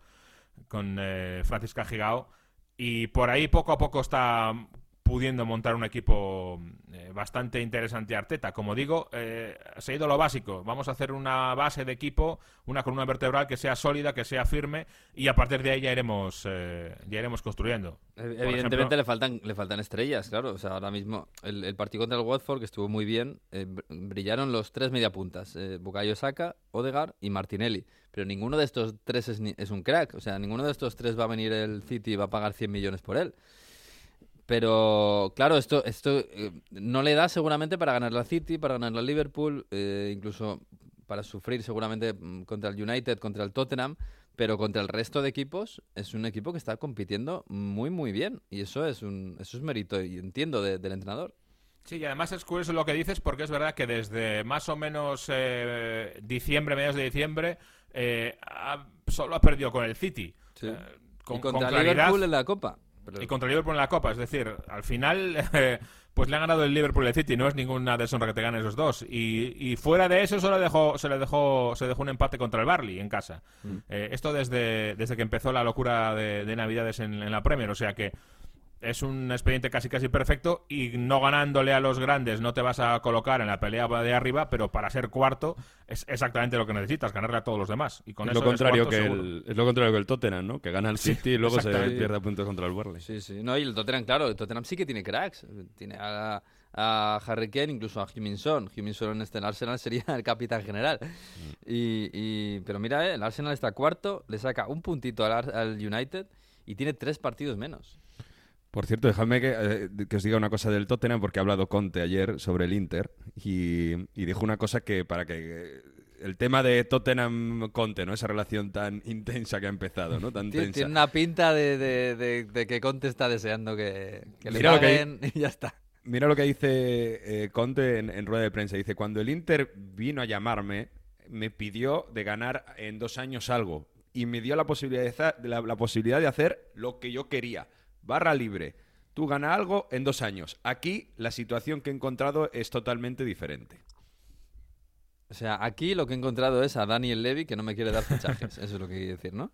Speaker 4: con eh, Francis Cajigao. Y por ahí poco a poco está pudiendo montar un equipo bastante interesante Arteta. Como digo, eh, se ha ido lo básico. Vamos a hacer una base de equipo, una columna vertebral que sea sólida, que sea firme y a partir de ahí ya iremos, eh, ya iremos construyendo.
Speaker 1: Evidentemente
Speaker 4: ejemplo-
Speaker 1: le faltan le faltan estrellas, claro. O sea, ahora mismo el, el partido contra el Watford, que estuvo muy bien, eh, br- brillaron los tres mediapuntas, eh, Bukayo Saka, Odegaard y Martinelli. Pero ninguno de estos tres es, es un crack. O sea, ninguno de estos tres va a venir el City y va a pagar 100 millones por él. Pero claro, esto, esto eh, no le da seguramente para ganar la City, para ganar la Liverpool, eh, incluso para sufrir seguramente mm, contra el United, contra el Tottenham, pero contra el resto de equipos es un equipo que está compitiendo muy muy bien y eso es un eso es mérito y entiendo de- del entrenador.
Speaker 4: Sí, y además es curioso lo que dices porque es verdad que desde más o menos eh, diciembre, mediados de diciembre, eh, ha- solo ha perdido con el City.
Speaker 1: Sí.
Speaker 4: Con,
Speaker 1: y contra
Speaker 4: con claridad.
Speaker 1: Liverpool en la Copa. Pero-
Speaker 4: Y contra el Liverpool en la Copa, es decir, al final eh, (laughs) pues le ha ganado el Liverpool y el City, no es ninguna deshonra que te ganen esos dos. Y, y fuera de eso solo dejó, se le dejó se dejó un empate contra el Barley en casa. Eh, esto desde, desde que empezó la locura de, de Navidades en, en la Premier, o sea que es un expediente casi casi perfecto y no ganándole a los grandes no te vas a colocar en la pelea de arriba, pero para ser cuarto es exactamente lo que necesitas, ganarle a todos los demás. Y con
Speaker 5: es
Speaker 4: eso
Speaker 5: lo contrario que el, es lo contrario que el Tottenham, ¿no? Que gana el City y luego se pierde puntos contra el Burnley.
Speaker 1: Sí, sí. No, y el Tottenham, claro, el Tottenham sí que tiene cracks. Tiene a, a Harry Kane, incluso a Jiminson. Jiminson en este en Arsenal sería (laughs) el capitán general. Y, y- pero mira, eh, el Arsenal está cuarto, le saca un puntito al, Ar- al United y tiene tres partidos menos.
Speaker 5: Por cierto, dejadme que, eh, que os diga una cosa del Tottenham, porque ha hablado Conte ayer sobre el Inter y, y dijo una cosa que para que eh, el tema de Tottenham-Conte, ¿no? Esa relación tan intensa que ha empezado, ¿no? Tan (laughs)
Speaker 1: Tiene,
Speaker 5: tensa.
Speaker 1: una pinta de, de- de- de que Conte está deseando que, que le
Speaker 5: lo que
Speaker 1: paguen (laughs) y ya está.
Speaker 5: Mira lo que dice eh, Conte en, en rueda de prensa. Dice, cuando el Inter vino a llamarme, me pidió de ganar en dos años algo y me dio la posibilidad de, la posibilidad de hacer lo que yo quería. Barra libre. Tú gana algo en dos años. Aquí la situación que he encontrado es totalmente diferente.
Speaker 1: O sea, aquí lo que he encontrado es a Daniel Levy que no me quiere dar fichajes. Eso es lo que quiere decir, ¿no?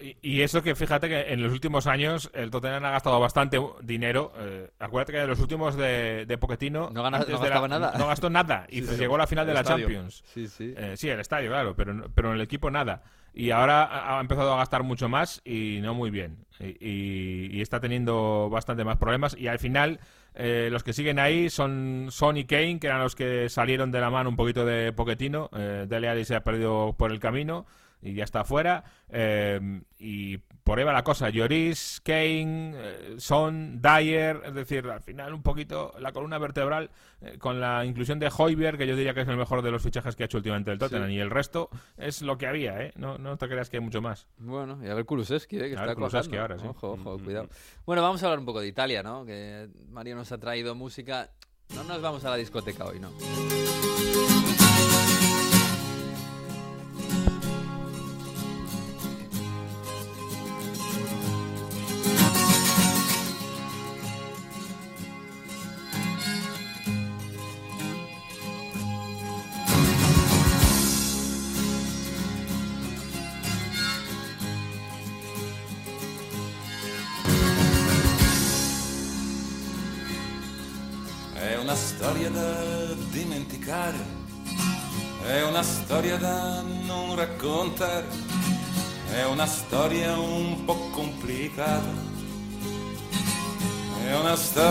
Speaker 4: Y, y eso que fíjate que en los últimos años el Tottenham ha gastado bastante dinero. eh, acuérdate que en los últimos de, de Pochettino
Speaker 1: No gana- no
Speaker 4: de la-
Speaker 1: nada.
Speaker 4: No gastó nada y (laughs)
Speaker 1: Sí,
Speaker 4: llegó a la final de la
Speaker 1: estadio.
Speaker 4: Champions.
Speaker 1: Sí, sí.
Speaker 4: Eh, sí, el estadio, claro, pero, pero en el equipo nada. Y ahora ha empezado a gastar mucho más y no muy bien. Y, y- está teniendo bastante más problemas. Y al final, eh, los que siguen ahí son Son y Kane, que eran los que salieron de la mano un poquito de Poquetino. Eh, Dele se ha perdido por el camino y ya está fuera. Eh, y va la cosa. Lloris, Kane, eh, Son, Dyer, es decir, al final un poquito la columna vertebral eh, con la inclusión de Hoiberg, que yo diría que es el mejor de los fichajes que ha hecho últimamente el Tottenham.
Speaker 1: Sí.
Speaker 4: Y el resto es lo que había, ¿eh? No, no te creas que hay mucho más.
Speaker 1: Bueno, y a ver Kulusevski, ¿eh? que
Speaker 4: A
Speaker 1: está
Speaker 4: Kulusevski ahora, sí.
Speaker 1: Ojo, ojo,
Speaker 5: Mm,
Speaker 1: cuidado.
Speaker 5: mm.
Speaker 1: Bueno, vamos a hablar un poco de Italia, ¿no? Que Mario nos ha traído música. No nos vamos a la discoteca hoy, ¿no?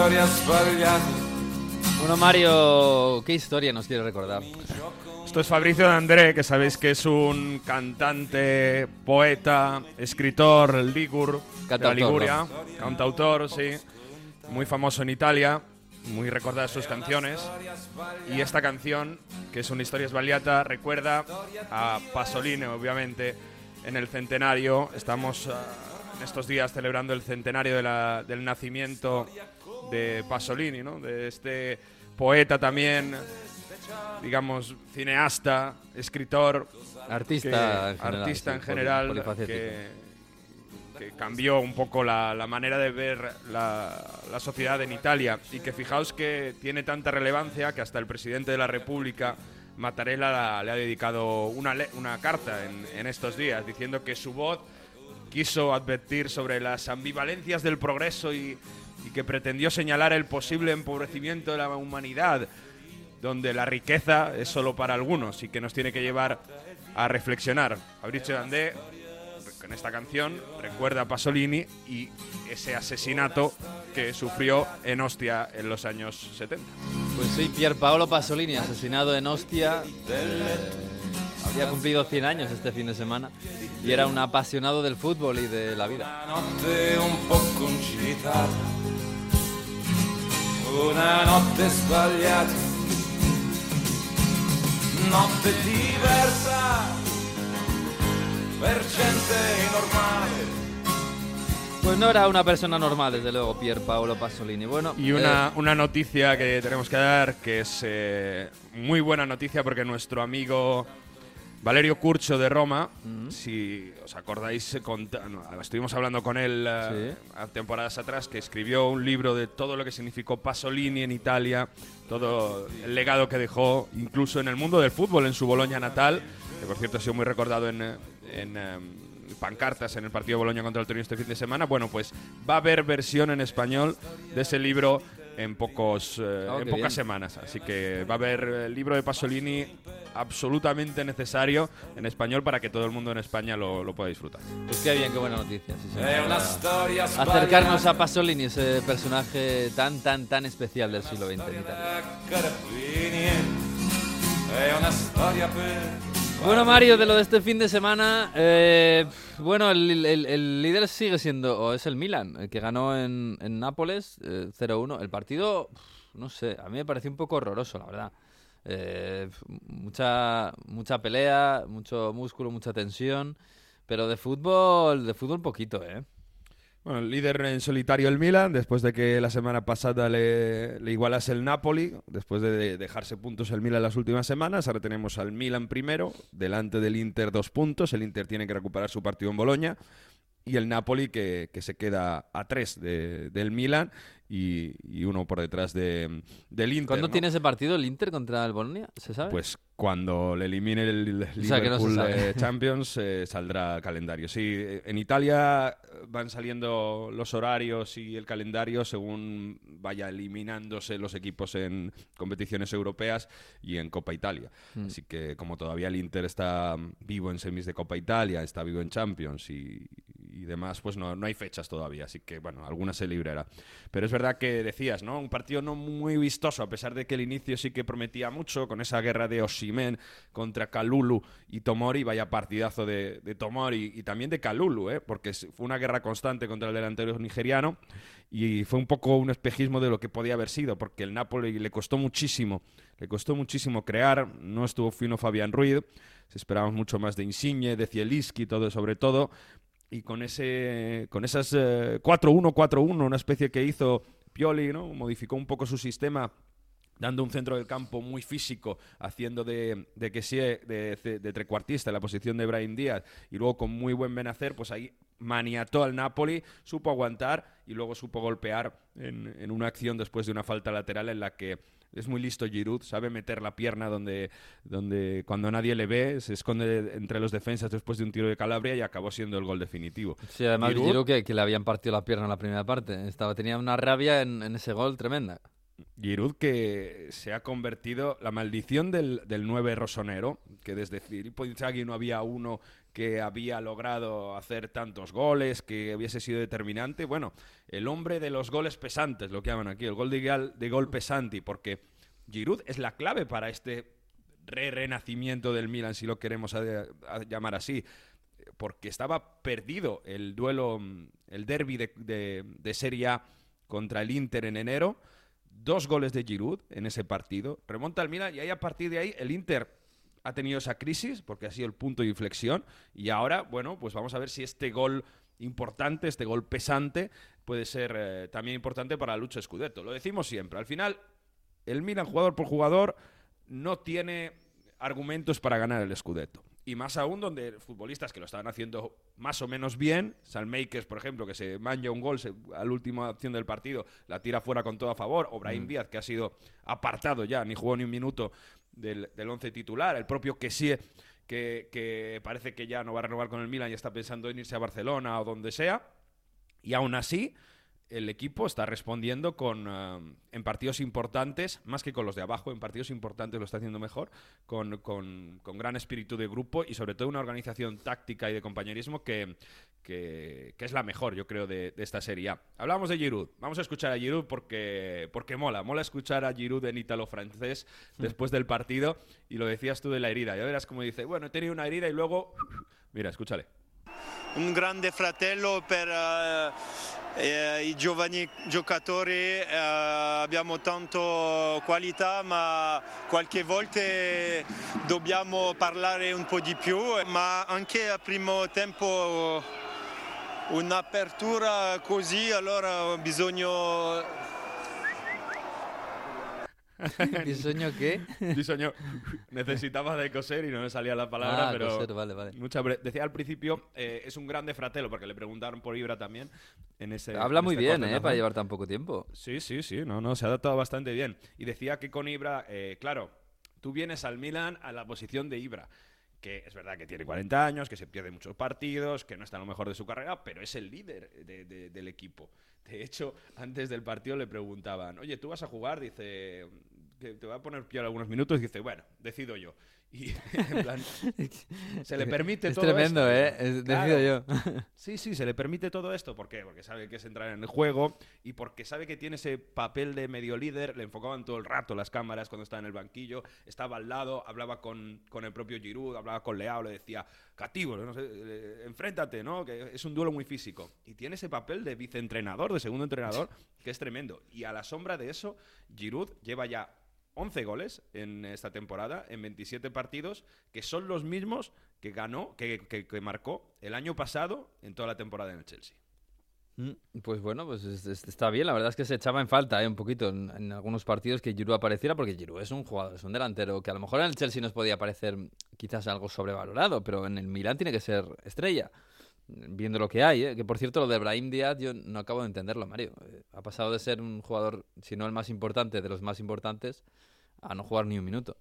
Speaker 8: Una storia sbagliata.
Speaker 1: Bueno, Mario, ¿qué historia nos quiere recordar?
Speaker 5: Esto es Fabricio de André, que sabéis que es un cantante, poeta, escritor, ligur, de la
Speaker 1: Cantautor,
Speaker 5: Liguria, cantautor, sí, muy famoso en Italia, muy recordadas sus canciones. Y esta canción, que es una historia sbagliata, recuerda a Pasolini, obviamente, en el centenario. Estamos ah, en estos días celebrando el centenario de la- del nacimiento de Pasolini, ¿no? De este poeta también, digamos, cineasta, escritor,
Speaker 1: Artista
Speaker 5: que-
Speaker 1: en general.
Speaker 5: artista en general que, que cambió un poco la, la manera de ver la, la sociedad en Italia y que fijaos que tiene tanta relevancia que hasta el presidente de la República Mattarella la- le ha dedicado una, una carta en, en estos días diciendo que su voz quiso advertir sobre las ambivalencias del progreso y, y que pretendió señalar el posible empobrecimiento de la humanidad donde la riqueza es solo para algunos y que nos tiene que llevar a reflexionar. Fabricio Dandé, con esta canción, recuerda a Pasolini y ese asesinato que sufrió en Ostia en los años 70.
Speaker 1: Pues soy Pierpaolo Pasolini, asesinado en Ostia. Eh, había cumplido 100 años este fin de semana y era un apasionado del fútbol y de la vida.
Speaker 8: Una notte sbagliata, notte diversa per gente normale.
Speaker 1: Pues no era una persona normal, desde luego, Pierpaolo Pasolini. Bueno,
Speaker 5: Y
Speaker 1: eh,
Speaker 5: una, una noticia que tenemos que dar, que es eh, muy buena noticia porque nuestro amigo Valerio Curcio de Roma, si os acordáis, conta- no, estuvimos hablando con él eh, a temporadas atrás, que escribió un libro de todo lo que significó Pasolini en Italia, todo el legado que dejó, incluso en el mundo del fútbol, en su Boloña natal, que por cierto ha sido muy recordado en, eh, en, eh, pancartas en el partido de Boloña contra el Torino este fin de semana. Bueno, pues va a haber versión en español de ese libro en pocos eh,
Speaker 1: Oh,
Speaker 5: en pocas
Speaker 1: bien.
Speaker 5: semanas. Así que va a haber el libro de Pasolini absolutamente necesario en español para que todo el mundo en España lo, lo pueda disfrutar.
Speaker 1: Pues qué bien, qué buena noticia. sí,
Speaker 8: storia
Speaker 1: Acercarnos a Pasolini, ese personaje tan, tan, tan especial del siglo XX en Italia. Bueno, Mario, de lo de este fin de semana, eh, bueno, el, el- líder sigue siendo, o es el Milan, el que ganó en, en Nápoles eh, 0-1. El partido, no sé, a mí me pareció un poco horroroso, la verdad. Eh, mucha, mucha pelea, mucho músculo, mucha tensión, pero de fútbol, de fútbol poquito, ¿eh?
Speaker 5: Bueno, líder en solitario el Milan, después de que la semana pasada le, igualase el Napoli, después de de dejarse puntos el Milan las últimas semanas, ahora tenemos al Milan primero, delante del Inter dos puntos, el Inter tiene que recuperar su partido en Boloña, y el Napoli que, que se queda a tres de- del Milan y, y uno por detrás de, del Inter.
Speaker 1: ¿Cuándo
Speaker 5: ¿no?
Speaker 1: tiene ese partido el Inter contra el Bolonia? ¿Se sabe?
Speaker 5: Pues cuando le elimine el
Speaker 1: O sea, que no se
Speaker 5: Liverpool
Speaker 1: sabe.
Speaker 5: Champions eh, saldrá el calendario. Sí, eh, en Italia van saliendo los horarios y el calendario según vaya eliminándose los equipos en competiciones europeas y en Copa Italia.
Speaker 1: Mm.
Speaker 5: Así que como todavía el Inter está vivo en semis de Copa Italia, está vivo en Champions y, y demás, pues no, no hay fechas todavía. Así que bueno, alguna se librará. Pero es verdad que decías, ¿no? Un partido no muy vistoso, a pesar de que el inicio sí que prometía mucho, con esa guerra de Oshimen contra Kalulu y Tomori, vaya partidazo de, Tomori y también de Kalulu, ¿eh? Porque fue una guerra constante contra el delantero nigeriano y fue un poco un espejismo de lo que podía haber sido, porque el Napoli le costó muchísimo, le costó muchísimo crear, no estuvo fino Fabián Ruiz, se esperábamos mucho más de Insigne, de Zielinski, todo sobre todo, y con ese con esas eh, 4-1 4-1 una especie que hizo Pioli no modificó un poco su sistema dando un centro del campo muy físico, haciendo de, de que sea de, de trecuartista en la posición de Brahim Díaz y luego con muy buen Benacer, pues ahí maniató al Napoli, supo aguantar y luego supo golpear en, en una acción después de una falta lateral en la que es muy listo Giroud, sabe meter la pierna donde, donde cuando nadie le ve, se esconde entre los defensas después de un tiro de Calabria y acabó siendo el gol definitivo.
Speaker 1: Sí, además
Speaker 5: Giroud-
Speaker 1: Giroud que, que le habían partido la pierna en la primera parte. Estaba, tenía una rabia en, en ese gol tremenda.
Speaker 5: Giroud que se ha convertido la maldición del, del 9 rosonero, que desde Filippo Inzaghi no había uno que había logrado hacer tantos goles, que hubiese sido determinante. Bueno, el hombre de los goles pesantes, lo que llaman aquí, el gol de, gol pesanti, porque Giroud es la clave para este re-renacimiento del Milan, si lo queremos llamar así porque estaba perdido el duelo, el derby de, de, de Serie A contra el Inter en enero. Dos goles de Giroud en ese partido. Remonta al Milan y ahí a partir de ahí el Inter ha tenido esa crisis porque ha sido el punto de inflexión. Y ahora, bueno, pues vamos a ver si este gol importante, este gol pesante, puede ser eh, también importante para la lucha de Scudetto. Lo decimos siempre. Al final, el Milan, jugador por jugador, no tiene argumentos para ganar el Scudetto. Y más aún donde futbolistas que lo estaban haciendo más o menos bien, Salmakers, por ejemplo, que se manja un gol se- a la última acción del partido, la tira fuera con todo a favor, o Brahim Díaz, que ha sido apartado ya, ni jugó ni un minuto del, del once titular, el propio Kessie, que, que parece que ya no va a renovar con el Milan y está pensando en irse a Barcelona o donde sea, y aún así, el equipo está respondiendo con en partidos importantes, más que con los de abajo, en partidos importantes lo está haciendo mejor, con, con- con gran espíritu de grupo y sobre todo una organización táctica y de compañerismo que, que, que es la mejor, yo creo, de, de esta Serie A. Hablamos de Giroud, vamos a escuchar a Giroud porque, porque mola, mola escuchar a Giroud en ítalo-francés después del partido y lo decías tú de la herida, ya verás como dice, bueno, he tenido una herida y luego... Mira, escúchale.
Speaker 9: un grande fratello per eh, i giovani giocatori, eh, abbiamo tanto qualità ma qualche volta dobbiamo parlare un po' di più, ma anche al primo tempo un'apertura così allora bisogna (laughs)
Speaker 1: ¿Bisogno qué? (laughs)
Speaker 5: Bisogno. Necesitaba de coser y no me salía la palabra,
Speaker 1: Ah,
Speaker 5: pero.
Speaker 1: coser, vale, vale.
Speaker 5: Mucha Decía al principio, eh, es un grande fratelo, porque le preguntaron por Ibra también. En ese,
Speaker 1: Habla
Speaker 5: en
Speaker 1: muy
Speaker 5: este
Speaker 1: bien,
Speaker 5: corte
Speaker 1: ¿eh?
Speaker 5: nacional.
Speaker 1: Para llevar tan poco tiempo.
Speaker 5: Sí, sí, sí, no, no, se ha adaptado bastante bien. Y decía que con Ibra, eh, claro, tú vienes al Milan a la posición de Ibra, que es verdad que tiene 40 años, que se pierde muchos partidos, que no está en lo mejor de su carrera, pero es el líder de- de- del equipo. De hecho, antes del partido le preguntaban, oye, ¿tú vas a jugar? Dice, que te voy a poner pie algunos minutos. Dice, bueno, decido yo. Y (laughs) en plan, se le permite
Speaker 1: Es
Speaker 5: todo
Speaker 1: tremendo,
Speaker 5: esto.
Speaker 1: ¿eh? Es-
Speaker 5: Claro.
Speaker 1: decido yo.
Speaker 5: Sí, sí, se le permite todo esto. ¿Por qué? Porque sabe que es entrar en el juego y porque sabe que tiene ese papel de medio líder. Le enfocaban todo el rato las cámaras cuando estaba en el banquillo. Estaba al lado, hablaba con, con el propio Giroud, hablaba con Leao, le decía, Cativo, no sé, eh, enfréntate, ¿no? Que es un duelo muy físico. Y tiene ese papel de viceentrenador, de segundo entrenador, que es tremendo. Y a la sombra de eso, Giroud lleva ya 11 goles en esta temporada, en 27 partidos, que son los mismos que ganó, que, que- marcó el año pasado en toda la temporada en el Chelsea.
Speaker 1: Mm, Pues bueno, pues es- es- está bien. La verdad es que se echaba en falta ¿eh? un poquito en, en algunos partidos que Giroud apareciera, porque Giroud es un jugador, es un delantero que a lo mejor en el Chelsea nos podía parecer quizás algo sobrevalorado, pero en el Milan tiene que ser estrella. Viendo lo que hay, ¿eh? que por cierto lo de Brahim Díaz yo no acabo de entenderlo, Mario. Eh, Ha pasado de ser un jugador, si no el más importante, de los más importantes, a no jugar ni un minuto.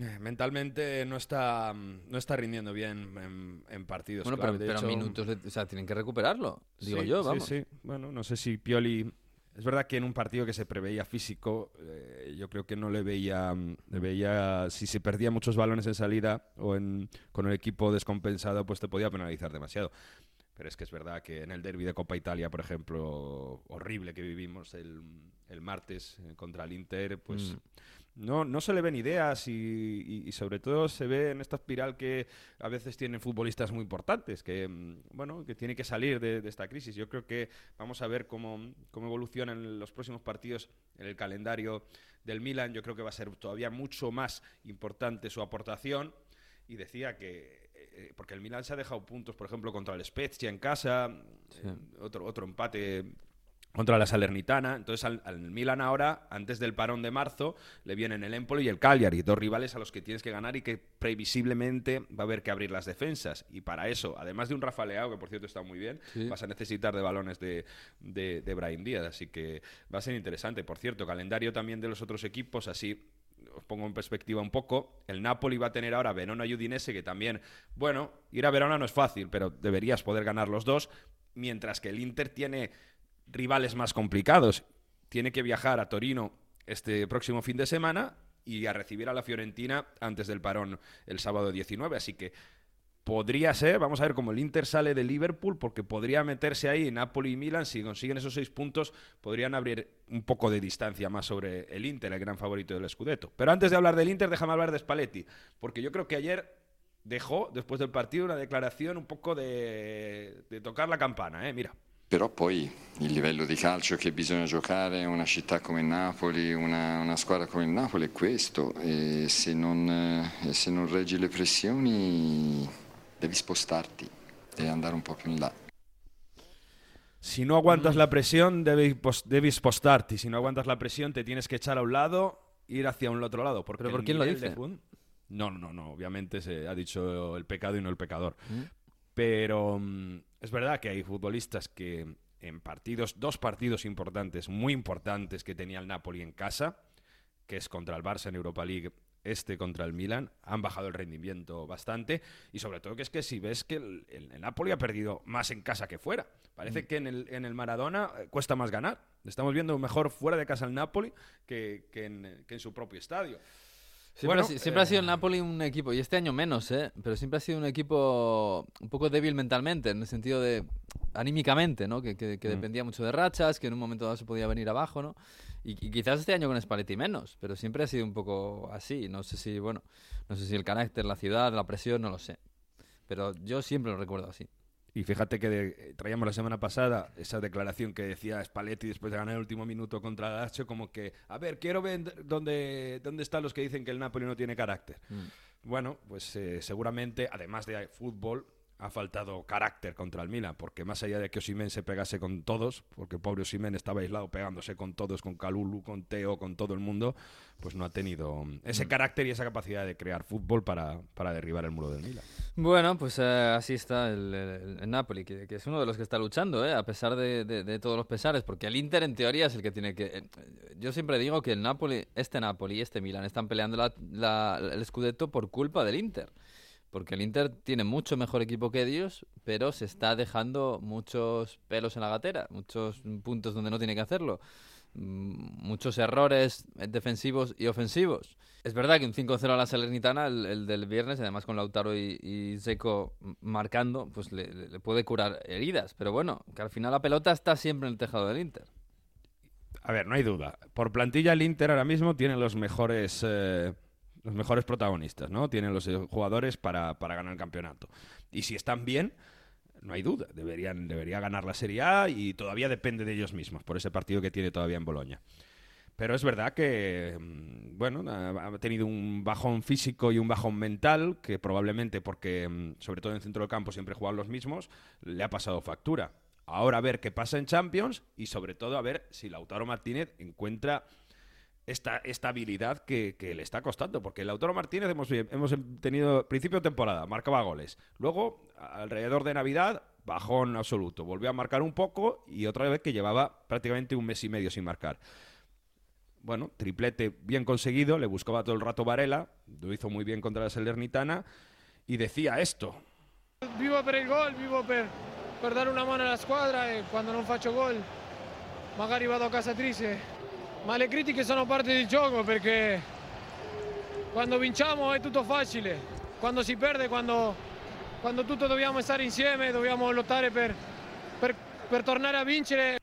Speaker 5: Eh, Mentalmente no está, mm, no está rindiendo bien en, en partidos.
Speaker 1: Bueno, pero, pero
Speaker 5: hecho-
Speaker 1: minutos, de- o sea, tienen que recuperarlo, digo
Speaker 5: Sí,
Speaker 1: yo,
Speaker 5: sí,
Speaker 1: vamos.
Speaker 5: Sí, Bueno, no sé si Pioli. Es verdad que en un partido que se preveía físico, eh, yo creo que no le veía, mm, le veía. Si se perdía muchos balones en salida o en, con el equipo descompensado, pues te podía penalizar demasiado. Pero es que es verdad que en el derby de Copa Italia, por ejemplo, horrible que vivimos el, el martes eh, contra el Inter, pues
Speaker 1: Mm.
Speaker 5: No, no se le ven ideas y, y- y sobre todo se ve en esta espiral que a veces tienen futbolistas muy importantes, que mm, bueno, que tiene que salir de, de esta crisis. Yo creo que vamos a ver cómo, cómo evolucionan los próximos partidos en el calendario del Milan. Yo creo que va a ser todavía mucho más importante su aportación. Y decía que, eh, porque el Milan se ha dejado puntos, por ejemplo, contra el Spezia en casa, eh, otro, otro empate contra la Salernitana. Entonces al, al Milan ahora, antes del parón de marzo, le vienen el Empoli y el Cagliari, dos rivales a los que tienes que ganar y que previsiblemente va a haber que abrir las defensas. Y para eso, además de un Rafa Leao, que por cierto está muy bien,
Speaker 1: Sí.
Speaker 5: vas a necesitar de balones de, de, de Brahim Díaz. Así que va a ser interesante. Por cierto, calendario también de los otros equipos, así os pongo en perspectiva un poco. El Napoli va a tener ahora Verona y Udinese, que también, bueno, ir a Verona no es fácil, pero deberías poder ganar los dos. Mientras que el Inter tiene rivales más complicados. Tiene que viajar a Torino este próximo fin de semana y a recibir a la Fiorentina antes del parón el sábado 19. Así que podría ser, vamos a ver cómo el Inter sale de Liverpool, porque podría meterse ahí Napoli y Milan. Si consiguen esos seis puntos, podrían abrir un poco de distancia más sobre el Inter, el gran favorito del Scudetto. Pero antes de hablar del Inter, déjame hablar de Spalletti, porque yo creo que ayer dejó, después del partido, una declaración un poco de, de tocar la campana, ¿eh? Mira.
Speaker 10: Però poi il livello di calcio che bisogna giocare in una città come Napoli, una, una squadra come il Napoli è questo e se non, eh, se non reggi le pressioni devi spostarti, devi andare un po' più in là.
Speaker 5: Si no aguantas la presión, debes, debes postarte. Si no aguantas la presión, te tienes que echar a un lado, ir hacia un otro lado. Porque
Speaker 1: ¿Pero por quién lo dice?
Speaker 5: No, no, no, no. Obviamente se ha dicho el pecado y no el pecador.
Speaker 1: Mm.
Speaker 5: Pero mm, es verdad que hay futbolistas que en partidos, dos partidos importantes, muy importantes que tenía el Napoli en casa, que es contra el Barça en Europa League, este contra el Milan, han bajado el rendimiento bastante y sobre todo que es que si ves que el, el- el Napoli ha perdido más en casa que fuera. Parece
Speaker 1: Mm.
Speaker 5: que en el, en el Maradona eh, cuesta más ganar. Estamos viendo mejor fuera de casa el Napoli que, que en, que en su propio estadio.
Speaker 1: Siempre,
Speaker 5: Bueno,
Speaker 1: siempre ha sido el
Speaker 5: eh,
Speaker 1: Napoli un equipo, y este año menos, ¿eh? pero siempre ha sido un equipo un poco débil mentalmente, en el sentido de anímicamente, ¿no? que, que- que
Speaker 5: Mm.
Speaker 1: dependía mucho de rachas, que en un momento dado se podía venir abajo, ¿no? Y, y quizás este año con Spalletti menos, pero siempre ha sido un poco así. No sé si, bueno, no sé si el carácter, la ciudad, la presión, no lo sé. Pero yo siempre lo recuerdo así.
Speaker 5: Y fíjate que de- traíamos la semana pasada esa declaración que decía Spalletti después de ganar el último minuto contra Lazio, como que, a ver, quiero ver dónde, dónde están los que dicen que el Napoli no tiene carácter.
Speaker 1: Mm.
Speaker 5: Bueno, pues eh, seguramente, además de fútbol, ha faltado carácter contra el Milan, porque más allá de que Osimen se pegase con todos, porque pobre Osimen estaba aislado pegándose con todos, con Calulu, con Teo, con todo el mundo, pues no ha tenido ese
Speaker 1: Mm.
Speaker 5: carácter y esa capacidad de crear fútbol para, para derribar el muro del Milan.
Speaker 1: Bueno, pues eh, así está el, el- el Napoli, que, que es uno de los que está luchando, ¿eh? a pesar de, de- de todos los pesares, porque el Inter en teoría es el que tiene que... eh, yo siempre digo que el Napoli, este Napoli y este Milan están peleando la- la- el Scudetto por culpa del Inter. Porque el Inter tiene mucho mejor equipo que ellos, pero se está dejando muchos pelos en la gatera, muchos puntos donde no tiene que hacerlo, mm, muchos errores defensivos y ofensivos. Es verdad que un 5-0 a la Salernitana, el, el del viernes, además con Lautaro y, y Seco marcando, pues le puede curar heridas. Pero bueno, que al final la pelota está siempre en el tejado del Inter.
Speaker 5: A ver, no hay duda. Por plantilla el Inter ahora mismo tiene los mejores eh, los mejores protagonistas, ¿no? Tienen los eh, jugadores para, para ganar el campeonato. Y si están bien, no hay duda, deberían debería ganar la Serie A y todavía depende de ellos mismos por ese partido que tiene todavía en Boloña. Pero es verdad que, mm, bueno, ha tenido un bajón físico y un bajón mental que probablemente porque, mm, sobre todo en el centro del campo, siempre juegan los mismos, le ha pasado factura. Ahora a ver qué pasa en Champions y sobre todo a ver si Lautaro Martínez encuentra esta estabilidad que, que le está costando. Porque Lautaro Martínez hemos, hemos tenido principio de temporada, marcaba goles. Luego, alrededor de Navidad, bajón absoluto. Volvió a marcar un poco y otra vez que llevaba prácticamente un mes y medio sin marcar. Bueno, triplete bien conseguido, le buscaba todo el rato Varela, lo hizo muy bien contra la Salernitana y decía esto.
Speaker 11: Vivo per il gol, vivo per, per dare una mano alla squadra e quando non faccio gol magari vado a casa triste. Ma le critiche sono parte del gioco perché quando vinciamo è tutto facile, quando si perde, quando, quando tutti dobbiamo stare insieme, dobbiamo lottare per, per, per tornare a vincere.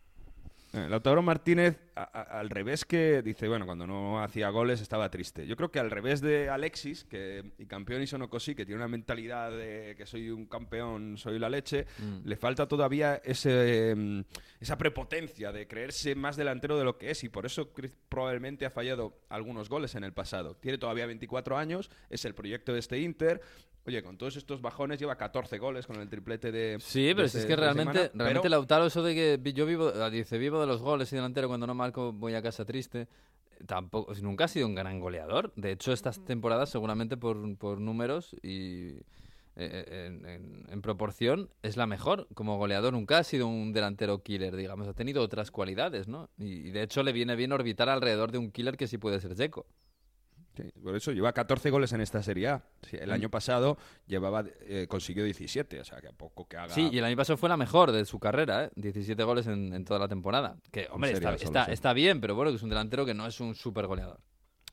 Speaker 5: Eh, Lautaro Martínez, a- al revés que dice, bueno, cuando no hacía goles estaba triste. Yo creo que al revés de Alexis, que y campeón y Sonocosi, que tiene una mentalidad de que soy un campeón, soy la leche,
Speaker 1: Mm.
Speaker 5: le falta todavía ese, mm, esa prepotencia de creerse más delantero de lo que es y por eso probablemente ha fallado algunos goles en el pasado. Tiene todavía 24 años, es el proyecto de este Inter. Oye, con todos estos bajones lleva 14 goles con el triplete de...
Speaker 1: Sí,
Speaker 5: de
Speaker 1: pero
Speaker 5: este-
Speaker 1: si es que realmente,
Speaker 5: semana,
Speaker 1: realmente
Speaker 5: pero-
Speaker 1: Lautaro, eso de que yo vivo, ah, dice, vivo de los goles y delantero, cuando no marco voy a casa triste, tampoco, nunca ha sido un gran goleador. De hecho, estas temporadas, seguramente por, por números y eh, en, en- en proporción, es la mejor como goleador. Nunca ha sido un delantero killer, digamos. Ha tenido otras cualidades, ¿no? Y, y de hecho le viene bien orbitar alrededor de un killer que sí puede ser Checo.
Speaker 5: Sí, por eso lleva 14 goles en esta Serie A. Sí, el
Speaker 1: Mm.
Speaker 5: año pasado llevaba eh, consiguió 17, o sea que a poco que haga.
Speaker 1: Sí, y el año pasado fue la mejor de su carrera, ¿eh? 17 goles en, en toda la temporada. Que, hombre, está, está, bien, pero bueno, que es un delantero que no es un super goleador.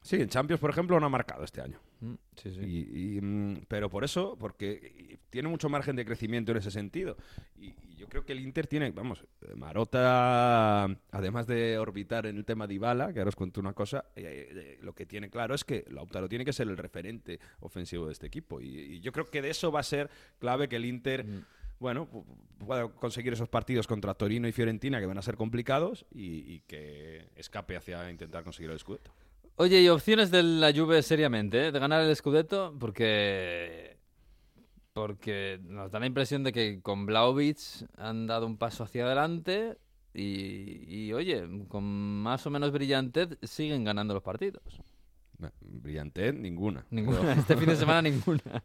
Speaker 5: Sí, en Champions, por ejemplo, no ha marcado este año.
Speaker 1: Mm, Sí, sí.
Speaker 5: Y, y, mm, pero por eso, porque tiene mucho margen de crecimiento en ese sentido. Y yo creo que el Inter tiene, vamos, eh, Marota, además de orbitar en el tema de Ibala, que ahora os cuento una cosa, eh, eh, lo que tiene claro es que Lautaro tiene que ser el referente ofensivo de este equipo. Y, y yo creo que de eso va a ser clave que el Inter
Speaker 1: Mm.
Speaker 5: bueno, pu- pueda conseguir esos partidos contra Torino y Fiorentina que van a ser complicados y, y que escape hacia intentar conseguir el Scudetto.
Speaker 1: Oye, y opciones de la Juve seriamente, ¿eh? de ganar el Scudetto, porque porque nos da la impresión de que con Blaovic han dado un paso hacia adelante y, y, oye, con más o menos brillantez siguen ganando los partidos.
Speaker 5: Bueno, Brillante, ninguna.
Speaker 1: Ninguna,
Speaker 5: Pero-
Speaker 1: este fin de semana (laughs) ninguna.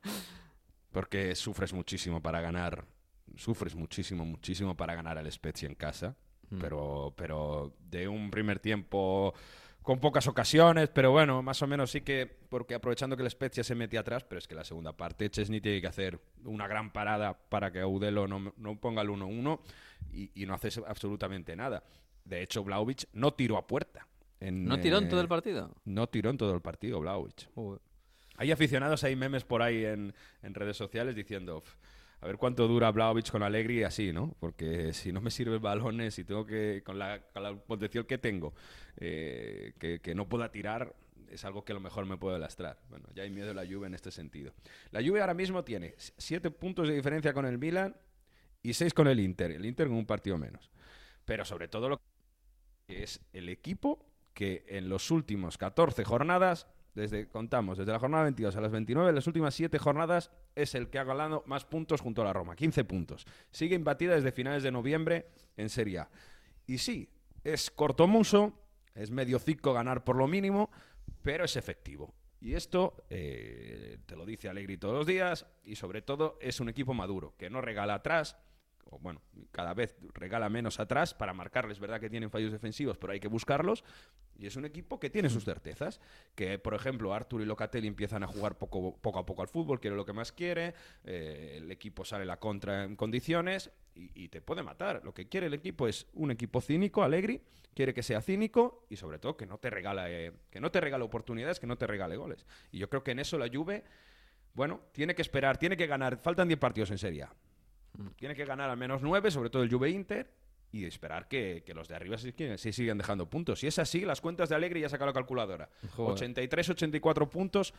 Speaker 5: Porque sufres muchísimo para ganar, sufres muchísimo, muchísimo para ganar al Spezia en casa,
Speaker 1: Mm.
Speaker 5: pero, pero de un primer tiempo con pocas ocasiones, pero bueno, más o menos sí que, porque aprovechando que el Spezia se metía atrás, pero es que la segunda parte Chesney tiene que hacer una gran parada para que Audelo no, no ponga el 1-1 y, y no hace absolutamente nada. De hecho, Vlaovic no tiró a puerta. en,
Speaker 1: ¿No tiró en
Speaker 5: eh,
Speaker 1: todo el partido?
Speaker 5: No tiró en todo el partido, Vlaovic.
Speaker 1: Joder.
Speaker 5: Hay aficionados, hay memes por ahí en, en redes sociales diciendo, "Uf, a ver cuánto dura Blaovic con Alegri así, ¿no? Porque si no me sirve balones y tengo que, con la, con potencial que tengo, eh, que, que no pueda tirar, es algo que a lo mejor me puede lastrar. Bueno, ya hay miedo de la Juve en este sentido. La Juve ahora mismo tiene s- siete puntos de diferencia con el Milan y seis con el Inter. El Inter con un partido menos. Pero sobre todo lo que es el equipo que en los últimos 14 jornadas desde, contamos, desde la jornada 22 a las 29, las últimas 7 jornadas, es el que ha ganado más puntos junto a la Roma, 15 puntos. Sigue imbatida desde finales de noviembre en Serie A. Y sí, es cortomuso, es medio cico ganar por lo mínimo, pero es efectivo. Y esto eh, te lo dice Alegri todos los días y sobre todo es un equipo maduro, que no regala atrás, o bueno, cada vez regala menos atrás para marcarles, verdad que tienen fallos defensivos, pero hay que buscarlos. Y es un equipo que tiene sus certezas. Que, por ejemplo, Artur y Locatelli empiezan a jugar poco, poco a poco al fútbol, quiere lo que más quiere, eh, el equipo sale la contra en condiciones y, te puede matar. Lo que quiere el equipo es un equipo cínico, Alegri, quiere que sea cínico y sobre todo que no te regale, que no te regale oportunidades, que no te regale goles. Y yo creo que en eso la Juve, bueno, tiene que esperar, tiene que ganar, faltan 10 partidos en Serie A. Tiene que ganar al menos 9, sobre todo el Juve Inter, y esperar que, que los de arriba sí, que- sí sigan dejando puntos. Si es así, las cuentas de Alegri ya saca la calculadora.
Speaker 1: Joder.
Speaker 5: 83, 84 puntos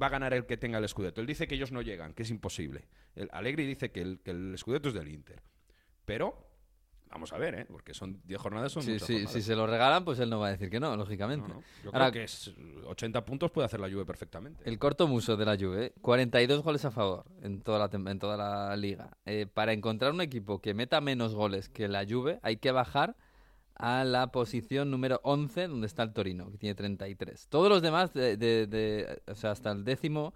Speaker 5: va a ganar el que tenga el Scudetto. Él dice que ellos no llegan, que es imposible. El Alegri dice que el, que el Scudetto es del Inter. Pero, vamos a ver, ¿eh? porque son 10 jornadas, son
Speaker 1: Sí,
Speaker 5: muchas
Speaker 1: sí,
Speaker 5: jornadas.
Speaker 1: si se lo regalan, pues él no va a decir que no, lógicamente.
Speaker 5: No, no. Yo
Speaker 1: Ahora,
Speaker 5: creo que es 80 puntos puede hacer la Juve perfectamente.
Speaker 1: El corto muso de la Juve, 42 goles a favor en toda la, en toda la liga. Eh, para encontrar un equipo que meta menos goles que la Juve, hay que bajar a la posición número 11, donde está el Torino, que tiene 33. Todos los demás, de, de- de- o sea, hasta el décimo,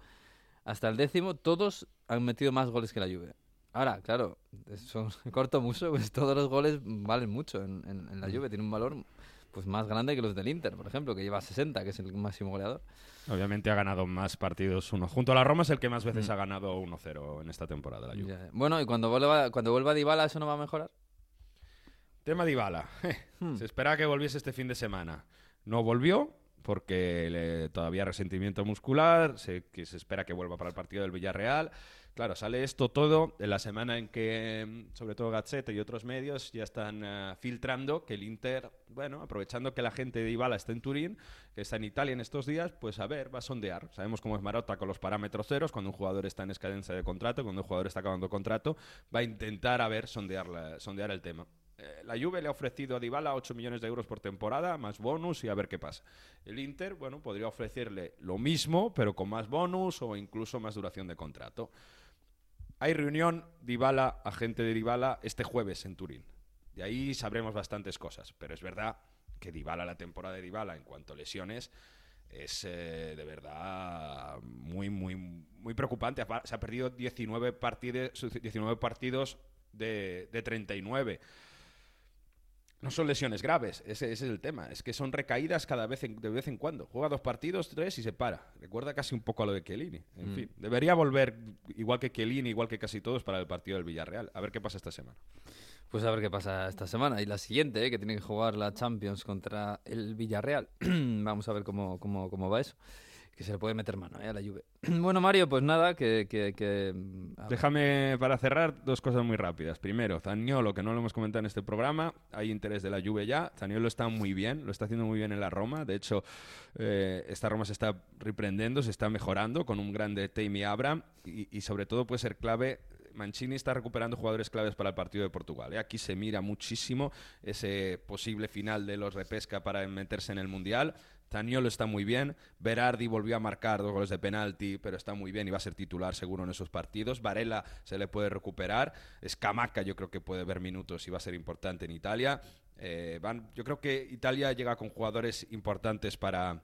Speaker 1: hasta el décimo, todos han metido más goles que la Juve. Ahora, claro, son (laughs) corto muso, pues todos los goles valen mucho en, en- en la Juve. Tiene un valor pues más grande que los del Inter, por ejemplo, que lleva 60, que es el máximo goleador.
Speaker 5: Obviamente ha ganado más partidos uno. Junto a la Roma es el que más veces ha ganado 1-0 en esta temporada la Juve.
Speaker 1: Mm. Ya, Bueno, y cuando vuelva, cuando vuelva Dybala, ¿eso no va a mejorar?
Speaker 5: Tema Dybala. (laughs)
Speaker 1: Hmm.
Speaker 5: Se esperaba que volviese este fin de semana. No volvió porque le- todavía resentimiento muscular, se, que se espera que vuelva para el partido del Villarreal. Claro, sale esto todo en la semana en que, mm, sobre todo Gazzetta y otros medios, ya están eh, filtrando que el Inter, bueno, aprovechando que la gente de Dybala está en Turín, que está en Italia en estos días, pues a ver, va a sondear. Sabemos cómo es Marotta con los parámetros ceros, cuando un jugador está en escadencia de contrato, cuando un jugador está acabando contrato, va a intentar, a ver, sondear, la- sondear el tema. Eh, la Juve le ha ofrecido a Dybala 8 millones de euros por temporada, más bonus y a ver qué pasa. El Inter, bueno, podría ofrecerle lo mismo, pero con más bonus o incluso más duración de contrato. Hay reunión Dybala, agente de Dybala, este jueves en Turín. De ahí sabremos bastantes cosas, pero es verdad que Dybala, la temporada de Dybala en cuanto a lesiones, es eh, de verdad muy, muy, muy preocupante. Se ha perdido 19, partide- 19 partidos de, de 39. No son lesiones graves, ese, ese es el tema. Es que son recaídas cada vez en- de vez en cuando. Juega dos partidos, tres y se para. Recuerda casi un poco a lo de Chiellini. En
Speaker 1: Mm.
Speaker 5: fin, debería volver igual que Chiellini, igual que casi todos para el partido del Villarreal. A ver qué pasa esta semana.
Speaker 1: Pues a ver qué pasa esta semana. Y la siguiente, eh, que tiene que jugar la Champions contra el Villarreal. (clears throat) Vamos a ver cómo, cómo, cómo va eso. Que se le puede meter mano eh, a la Juve. (clears throat) bueno, Mario, pues nada, que... que, que, mm,
Speaker 5: Déjame para cerrar dos cosas muy rápidas. Primero, Zaniolo, que no lo hemos comentado en este programa, hay interés de la Juve ya. Zaniolo está muy bien, lo está haciendo muy bien en la Roma. De hecho, eh, esta Roma se está reprendiendo, se está mejorando con un grande Tammy Abraham y, y sobre todo puede ser clave. Mancini está recuperando jugadores claves para el partido de Portugal. ¿eh? Aquí se mira muchísimo ese posible final de los repesca para meterse en el Mundial. Zaniolo está muy bien. Berardi volvió a marcar dos goles de penalti, pero está muy bien y va a ser titular seguro en esos partidos. Varela se le puede recuperar. Scamacca yo creo que puede ver minutos y va a ser importante en Italia. Eh, yo creo que Italia llega con jugadores importantes para,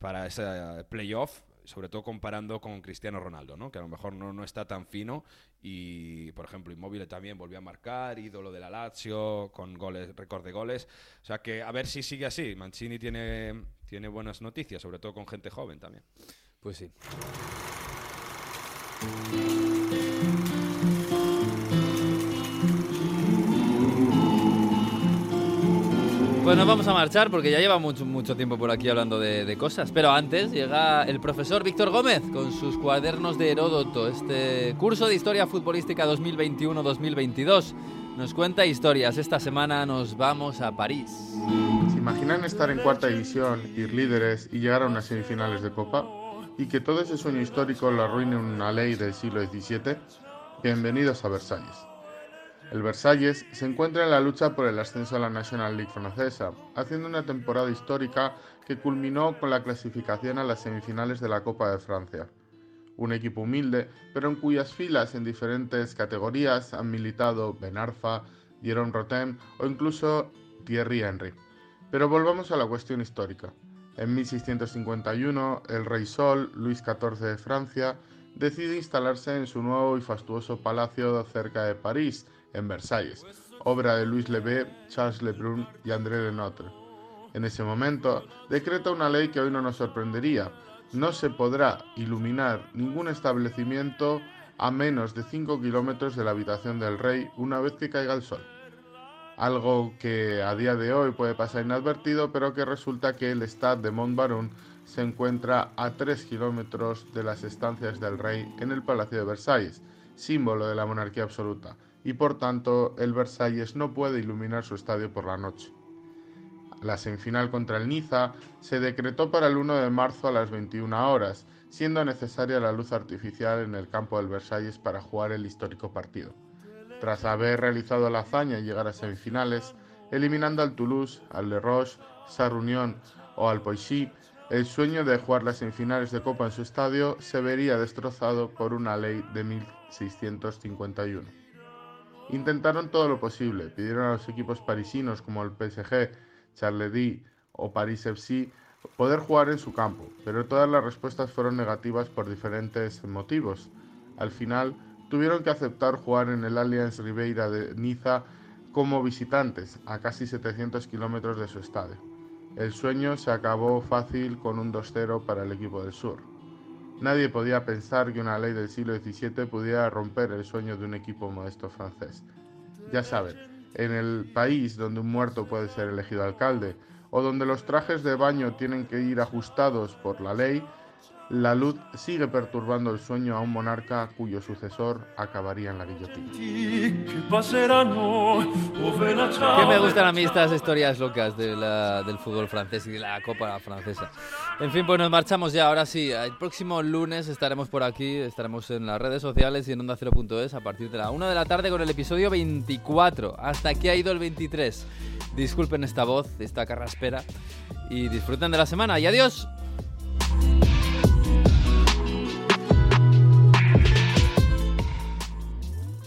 Speaker 5: para ese playoff, sobre todo comparando con Cristiano Ronaldo, ¿no? que a lo mejor no, no está tan fino. Y, por ejemplo, Immobile también volvió a marcar, ídolo de la Lazio, con goles, récord de goles. O sea que a ver si sigue así. Mancini tiene, tiene buenas noticias, sobre todo con gente joven también.
Speaker 1: Pues sí. Pues nos vamos a marchar porque ya lleva mucho, mucho tiempo por aquí hablando de, de cosas. Pero antes llega el profesor Víctor Gómez con sus cuadernos de Heródoto, este curso de historia futbolística 2021-2022. Nos cuenta historias. Esta semana nos vamos a París.
Speaker 12: ¿Se imaginan estar en cuarta división, ir líderes y llegar a unas semifinales de Copa? ¿Y que todo ese sueño histórico lo arruine una ley del siglo XVII? Bienvenidos a Versalles. El Versalles se encuentra en la lucha por el ascenso a la National League francesa, haciendo una temporada histórica que culminó con la clasificación a las semifinales de la Copa de Francia. Un equipo humilde, pero en cuyas filas en diferentes categorías han militado Ben Arfa, Jérôme Rotem o incluso Thierry Henry. Pero volvamos a la cuestión histórica. En 1651, el rey Sol, Luis XIV de Francia, decide instalarse en su nuevo y fastuoso palacio cerca de París, en Versalles, obra de Louis Levé, Charles Lebrun y André de Notre. En ese momento, decreta una ley que hoy no nos sorprendería. No se podrá iluminar ningún establecimiento a menos de 5 kilómetros de la habitación del rey una vez que caiga el sol. Algo que a día de hoy puede pasar inadvertido, pero que resulta que el Stade de Montbaron se encuentra a 3 kilómetros de las estancias del rey en el Palacio de Versalles, símbolo de la monarquía absoluta, y por tanto el Versalles no puede iluminar su estadio por la noche. La semifinal contra el Niza se decretó para el 1 de marzo a las 21 horas, siendo necesaria la luz artificial en el campo del Versalles para jugar el histórico partido. Tras haber realizado la hazaña y llegar a semifinales, eliminando al Toulouse, al Le Roche, Sarre-Union o al Poissy, el sueño de jugar las semifinales de Copa en su estadio se vería destrozado por una ley de 1651. Intentaron todo lo posible, pidieron a los equipos parisinos como el PSG, Charleroi o Paris FC poder jugar en su campo, pero todas las respuestas fueron negativas por diferentes motivos. Al final, tuvieron que aceptar jugar en el Allianz Ribeira de Niza como visitantes, a casi 700 kilómetros de su estadio. El sueño se acabó fácil con un 2-0 para el equipo del sur. Nadie podía pensar que una ley del siglo XVII pudiera romper el sueño de un equipo modesto francés. Ya saben, en el país donde un muerto puede ser elegido alcalde, o donde los trajes de baño tienen que ir ajustados por la ley, la luz sigue perturbando el sueño a un monarca cuyo sucesor acabaría en la guillotina.
Speaker 1: Que me gustan a mí estas historias locas de del fútbol francés y de la Copa francesa. En fin, pues nos marchamos ya. Ahora sí, el próximo lunes estaremos por aquí, estaremos en las redes sociales y en onda0.es a partir de la 1 de la tarde con el episodio 24. Hasta aquí ha ido el 23. Disculpen esta voz, esta carraspera y disfruten de la semana y adiós.